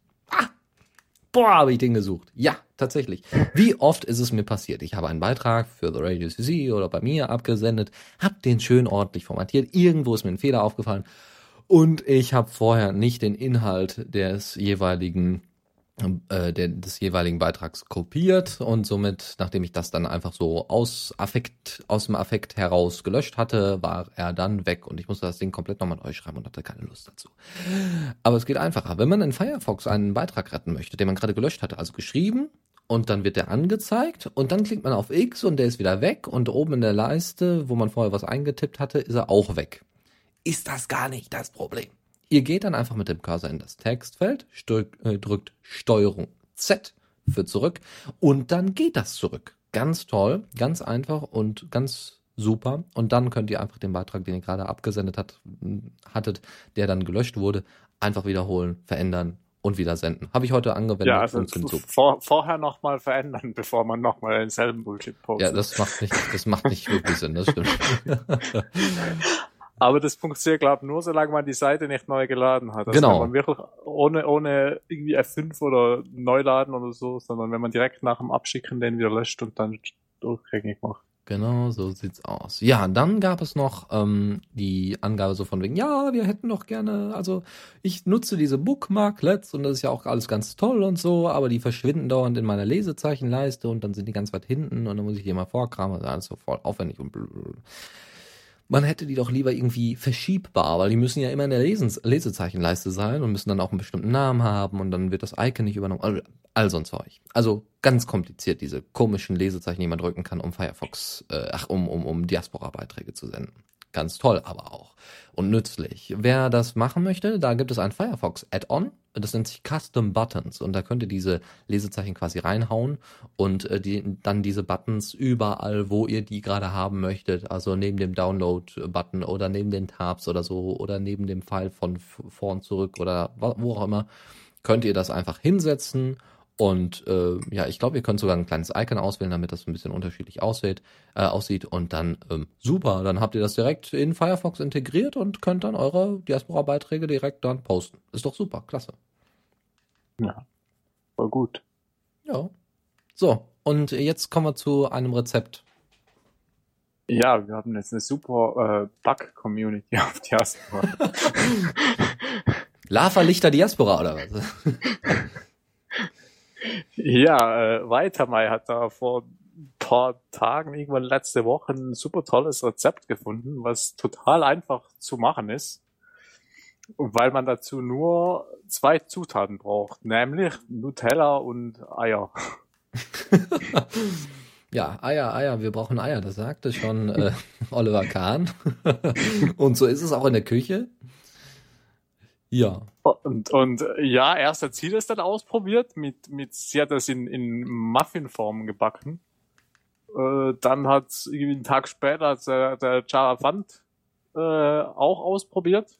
boah, habe ich den gesucht. Ja, tatsächlich. Wie oft ist es mir passiert? Ich habe einen Beitrag für The Radio CC oder bei mir abgesendet, habe den schön ordentlich formatiert. Irgendwo ist mir ein Fehler aufgefallen und ich habe vorher nicht den Inhalt des jeweiligen äh, der, des jeweiligen Beitrags kopiert und somit, nachdem ich das dann einfach so aus Affekt, aus dem Affekt heraus gelöscht hatte, war er dann weg und ich musste das Ding komplett nochmal neu schreiben und hatte keine Lust dazu. Aber es geht einfacher. Wenn man in Firefox einen Beitrag retten möchte, den man gerade gelöscht hatte, also geschrieben und dann wird der angezeigt und dann klickt man auf X und der ist wieder weg und oben in der Leiste, wo man vorher was eingetippt hatte, ist er auch weg. Ist das gar nicht das Problem. Ihr geht dann einfach mit dem Cursor in das Textfeld, äh, drückt Steuerung Z für zurück und dann geht das zurück. Ganz toll, ganz einfach und ganz super. Und dann könnt ihr einfach den Beitrag, den ihr gerade abgesendet hat, hattet, der dann gelöscht wurde, einfach wiederholen, verändern und wieder senden. Habe ich heute angewendet. Ja, also vor, vorher nochmal verändern, bevor man nochmal denselben Bullshit postet. Ja, das macht nicht, das macht nicht wirklich Sinn, das stimmt. Aber das funktioniert, glaube ich, nur, solange man die Seite nicht neu geladen hat. Also genau. Wenn man wirklich ohne, ohne irgendwie F5 oder Neuladen oder so, sondern wenn man direkt nach dem Abschicken den wieder löscht und dann durchgängig macht. Genau, so sieht's aus. Ja, dann gab es noch ähm, die Angabe so von wegen, ja, wir hätten doch gerne, also ich nutze diese Bookmarklets und das ist ja auch alles ganz toll und so, aber die verschwinden dauernd in meiner Lesezeichenleiste und dann sind die ganz weit hinten und dann muss ich die immer vorkramen, das ist alles so voll aufwendig und blablabla man hätte die doch lieber irgendwie verschiebbar, weil die müssen ja immer in der Lesens Lesezeichenleiste sein und müssen dann auch einen bestimmten Namen haben und dann wird das Icon nicht übernommen. All, all so ein Zeug. Also ganz kompliziert, diese komischen Lesezeichen, die man drücken kann, um Firefox, äh, ach, um, um, um Diaspora-Beiträge zu senden. Ganz toll aber auch. Und nützlich. Wer das machen möchte, da gibt es ein Firefox Add-on. Das nennt sich Custom Buttons. Und da könnt ihr diese Lesezeichen quasi reinhauen und äh, die, dann diese Buttons überall, wo ihr die gerade haben möchtet. Also neben dem Download-Button oder neben den Tabs oder so oder neben dem Pfeil von vorn zurück oder wo auch immer, könnt ihr das einfach hinsetzen und äh, ja, ich glaube, ihr könnt sogar ein kleines Icon auswählen, damit das ein bisschen unterschiedlich aussieht. Äh, aussieht. Und dann ähm, super, dann habt ihr das direkt in Firefox integriert und könnt dann eure Diaspora-Beiträge direkt dann posten. Ist doch super, klasse. Ja, voll gut. Ja. So, und jetzt kommen wir zu einem Rezept. Ja, wir haben jetzt eine super äh, Bug-Community auf Diaspora. Lava Lichter Diaspora oder was? Ja, äh, Weitermai hat da vor ein paar Tagen, irgendwann letzte Woche, ein super tolles Rezept gefunden, was total einfach zu machen ist. Weil man dazu nur zwei Zutaten braucht, nämlich Nutella und Eier. ja, Eier, Eier, wir brauchen Eier, das sagte schon äh, Oliver Kahn. und so ist es auch in der Küche. Ja. Und, und ja, erst hat sie das dann ausprobiert, mit, mit, sie hat das in, in Muffinform gebacken. Äh, dann hat irgendwie einen Tag später der, der Jarafant äh, auch ausprobiert.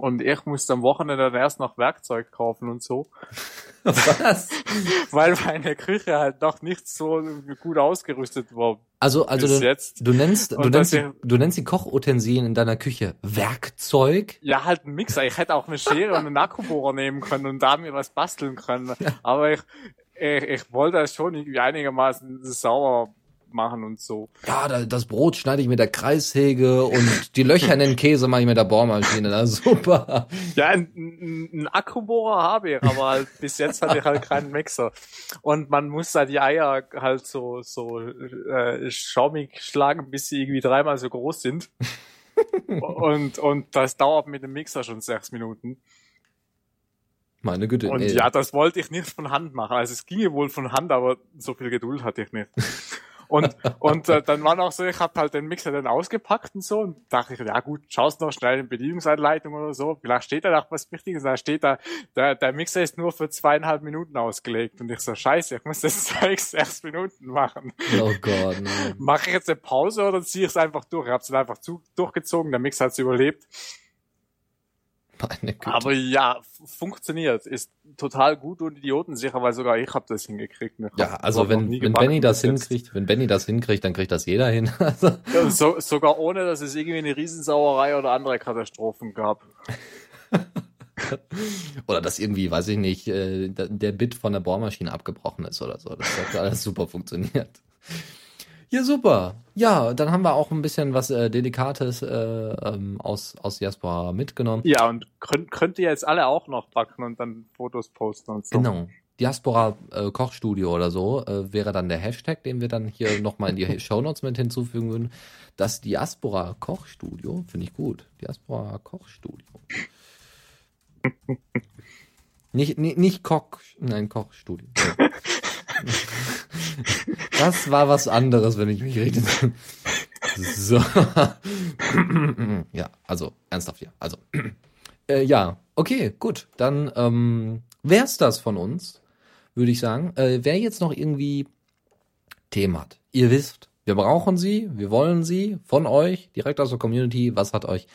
Und ich musste am Wochenende dann erst noch Werkzeug kaufen und so. Was? Weil meine Küche halt noch nicht so gut ausgerüstet war. Also, also du, jetzt. du nennst, du nennst, ja- du nennst die Kochutensilien in deiner Küche Werkzeug? Ja, halt ein Mixer. Ich hätte auch eine Schere und einen Akkubohrer nehmen können und da mir was basteln können. Aber ich, ich, ich wollte das schon irgendwie einigermaßen sauer machen und so. Ja, da, das Brot schneide ich mit der Kreissäge und die Löcher in den Käse mache ich mit der Bohrmaschine. Na super. Ja, ein, ein, Akkubohrer habe ich, aber halt bis jetzt hatte ich halt keinen Mixer. Und man muss da die Eier halt so, so äh, schaumig schlagen, bis sie irgendwie dreimal so groß sind. und, und das dauert mit dem Mixer schon sechs Minuten. Meine Güte. Und nee. ja, das wollte ich nicht von Hand machen. Also es ginge wohl von Hand, aber so viel Geduld hatte ich nicht. Und, und äh, dann war noch so, ich habe halt den Mixer dann ausgepackt und so und dachte ich, ja gut, schaust noch schnell in Bedienungsanleitung oder so. Vielleicht steht da noch was Wichtiges. Da steht da, der, der Mixer ist nur für zweieinhalb Minuten ausgelegt. Und ich so, scheiße, ich muss das Zeug sechs Minuten machen. Oh Gott, nein. Mache ich jetzt eine Pause oder ziehe ich es einfach durch? Ich habe es dann einfach zu, durchgezogen, der Mixer hat es überlebt. Meine Güte. Aber ja, funktioniert. Ist total gut und idiotensicher, weil sogar ich habe das hingekriegt. Ich ja, hab also wenn, wenn Benny das hinkriegt, wenn Benny das hinkriegt, dann kriegt das jeder hin. Also, Ja, so, sogar ohne, dass es irgendwie eine Riesensauerei oder andere Katastrophen gab. oder dass irgendwie, weiß ich nicht, äh, der Bit von der Bohrmaschine abgebrochen ist oder so. Das hat alles super funktioniert. Ja, super. Ja, dann haben wir auch ein bisschen was äh, Delikates äh, ähm, aus, aus Diaspora mitgenommen. Ja, und könnt, könnt ihr jetzt alle auch noch backen und dann Fotos posten und so. Genau. Diaspora äh, Kochstudio oder so äh, wäre dann der Hashtag, den wir dann hier nochmal in die Shownotes mit hinzufügen würden. Das Diaspora Kochstudio finde ich gut. Diaspora Kochstudio. nicht, nicht, nicht Koch, nein, Kochstudio. Das war was anderes, wenn ich mich richtig. So. ja, also ernsthaft hier. Also. Äh, ja, okay, gut. Dann ähm, wär's das von uns, würde ich sagen. Äh, wer jetzt noch irgendwie Themen hat, ihr wisst, wir brauchen sie, wir wollen sie von euch, direkt aus der Community. Was hat euch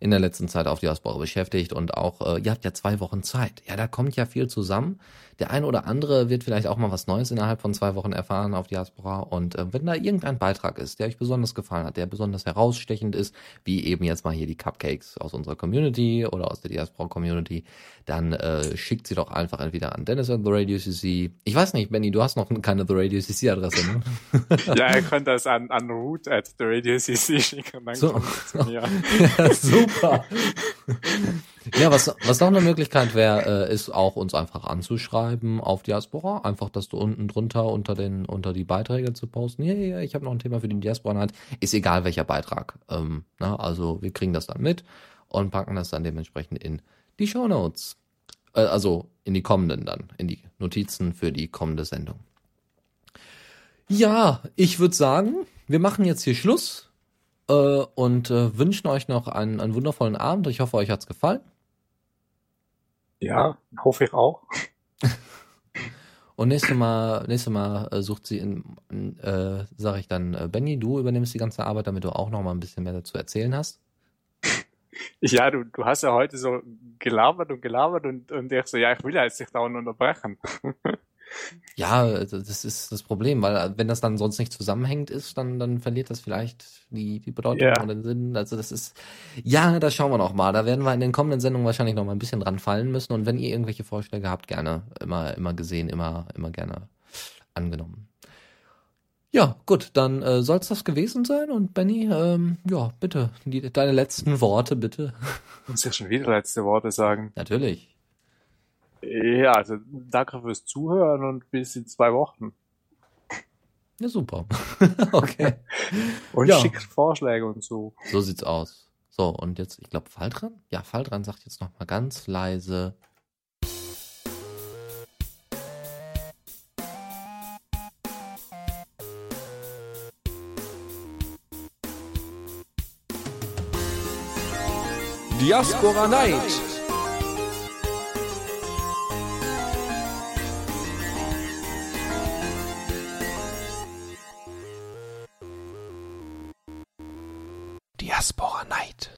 in der letzten Zeit auf Diaspora beschäftigt und auch, äh, ihr habt ja zwei Wochen Zeit. Ja, da kommt ja viel zusammen. Der ein oder andere wird vielleicht auch mal was Neues innerhalb von zwei Wochen erfahren auf Diaspora. Und äh, wenn da irgendein Beitrag ist, der euch besonders gefallen hat, der besonders herausstechend ist, wie eben jetzt mal hier die Cupcakes aus unserer Community oder aus der Diaspora Community, dann äh, schickt sie doch einfach entweder an Dennis at the Radio CC. Ich weiß nicht, Benny, du hast noch keine The Radio CC Adresse, ne? Ja, ihr könnt das an, an root at the radio CC schicken, dann So. kommt es zu mir. ja, super. Ja, was, was noch eine Möglichkeit wäre, äh, ist auch uns einfach anzuschreiben auf Diaspora. Einfach, dass du unten drunter unter den unter die Beiträge zu posten. Ja, ja, ich habe noch ein Thema für die Diaspora Night. Ist egal welcher Beitrag. Ähm, na, also wir kriegen das dann mit und packen das dann dementsprechend in die Show Notes. Äh, also in die kommenden dann, in die Notizen für die kommende Sendung. Ja, ich würde sagen, wir machen jetzt hier Schluss und äh, wünschen euch noch einen, einen wundervollen Abend. Ich hoffe, euch hat's gefallen. Ja, hoffe ich auch. Und nächstes Mal, nächstes Mal äh, sucht sie in, in äh, sage ich dann, äh, Benny, du übernimmst die ganze Arbeit, damit du auch noch mal ein bisschen mehr dazu erzählen hast. Ja, du, du hast ja heute so gelabert und gelabert und, und ich so, ja, ich will ja jetzt nicht dauernd unterbrechen. Ja, das ist das Problem, weil äh, wenn das dann sonst nicht zusammenhängt ist, dann, dann verliert das vielleicht die, die Bedeutung Ja. oder den Sinn. Also das ist, ja, das schauen wir noch mal. Da werden wir in den kommenden Sendungen wahrscheinlich noch mal ein bisschen dran fallen müssen. Und wenn ihr irgendwelche Vorschläge habt, gerne, immer, immer gesehen, immer, immer gerne angenommen. Ja, gut, dann äh, soll es das gewesen sein. Und Benny, ähm, ja, bitte, die, deine letzten Worte, bitte. Muss ich schon wieder letzte Worte sagen. Natürlich. Ja, also danke fürs Zuhören und bis in zwei Wochen. Ja, super. okay. Und Ja. schickt Vorschläge und so. So sieht's aus. So, und jetzt, ich glaube, Faldran? Ja, Faldran sagt jetzt noch mal ganz leise. Diaspora Night.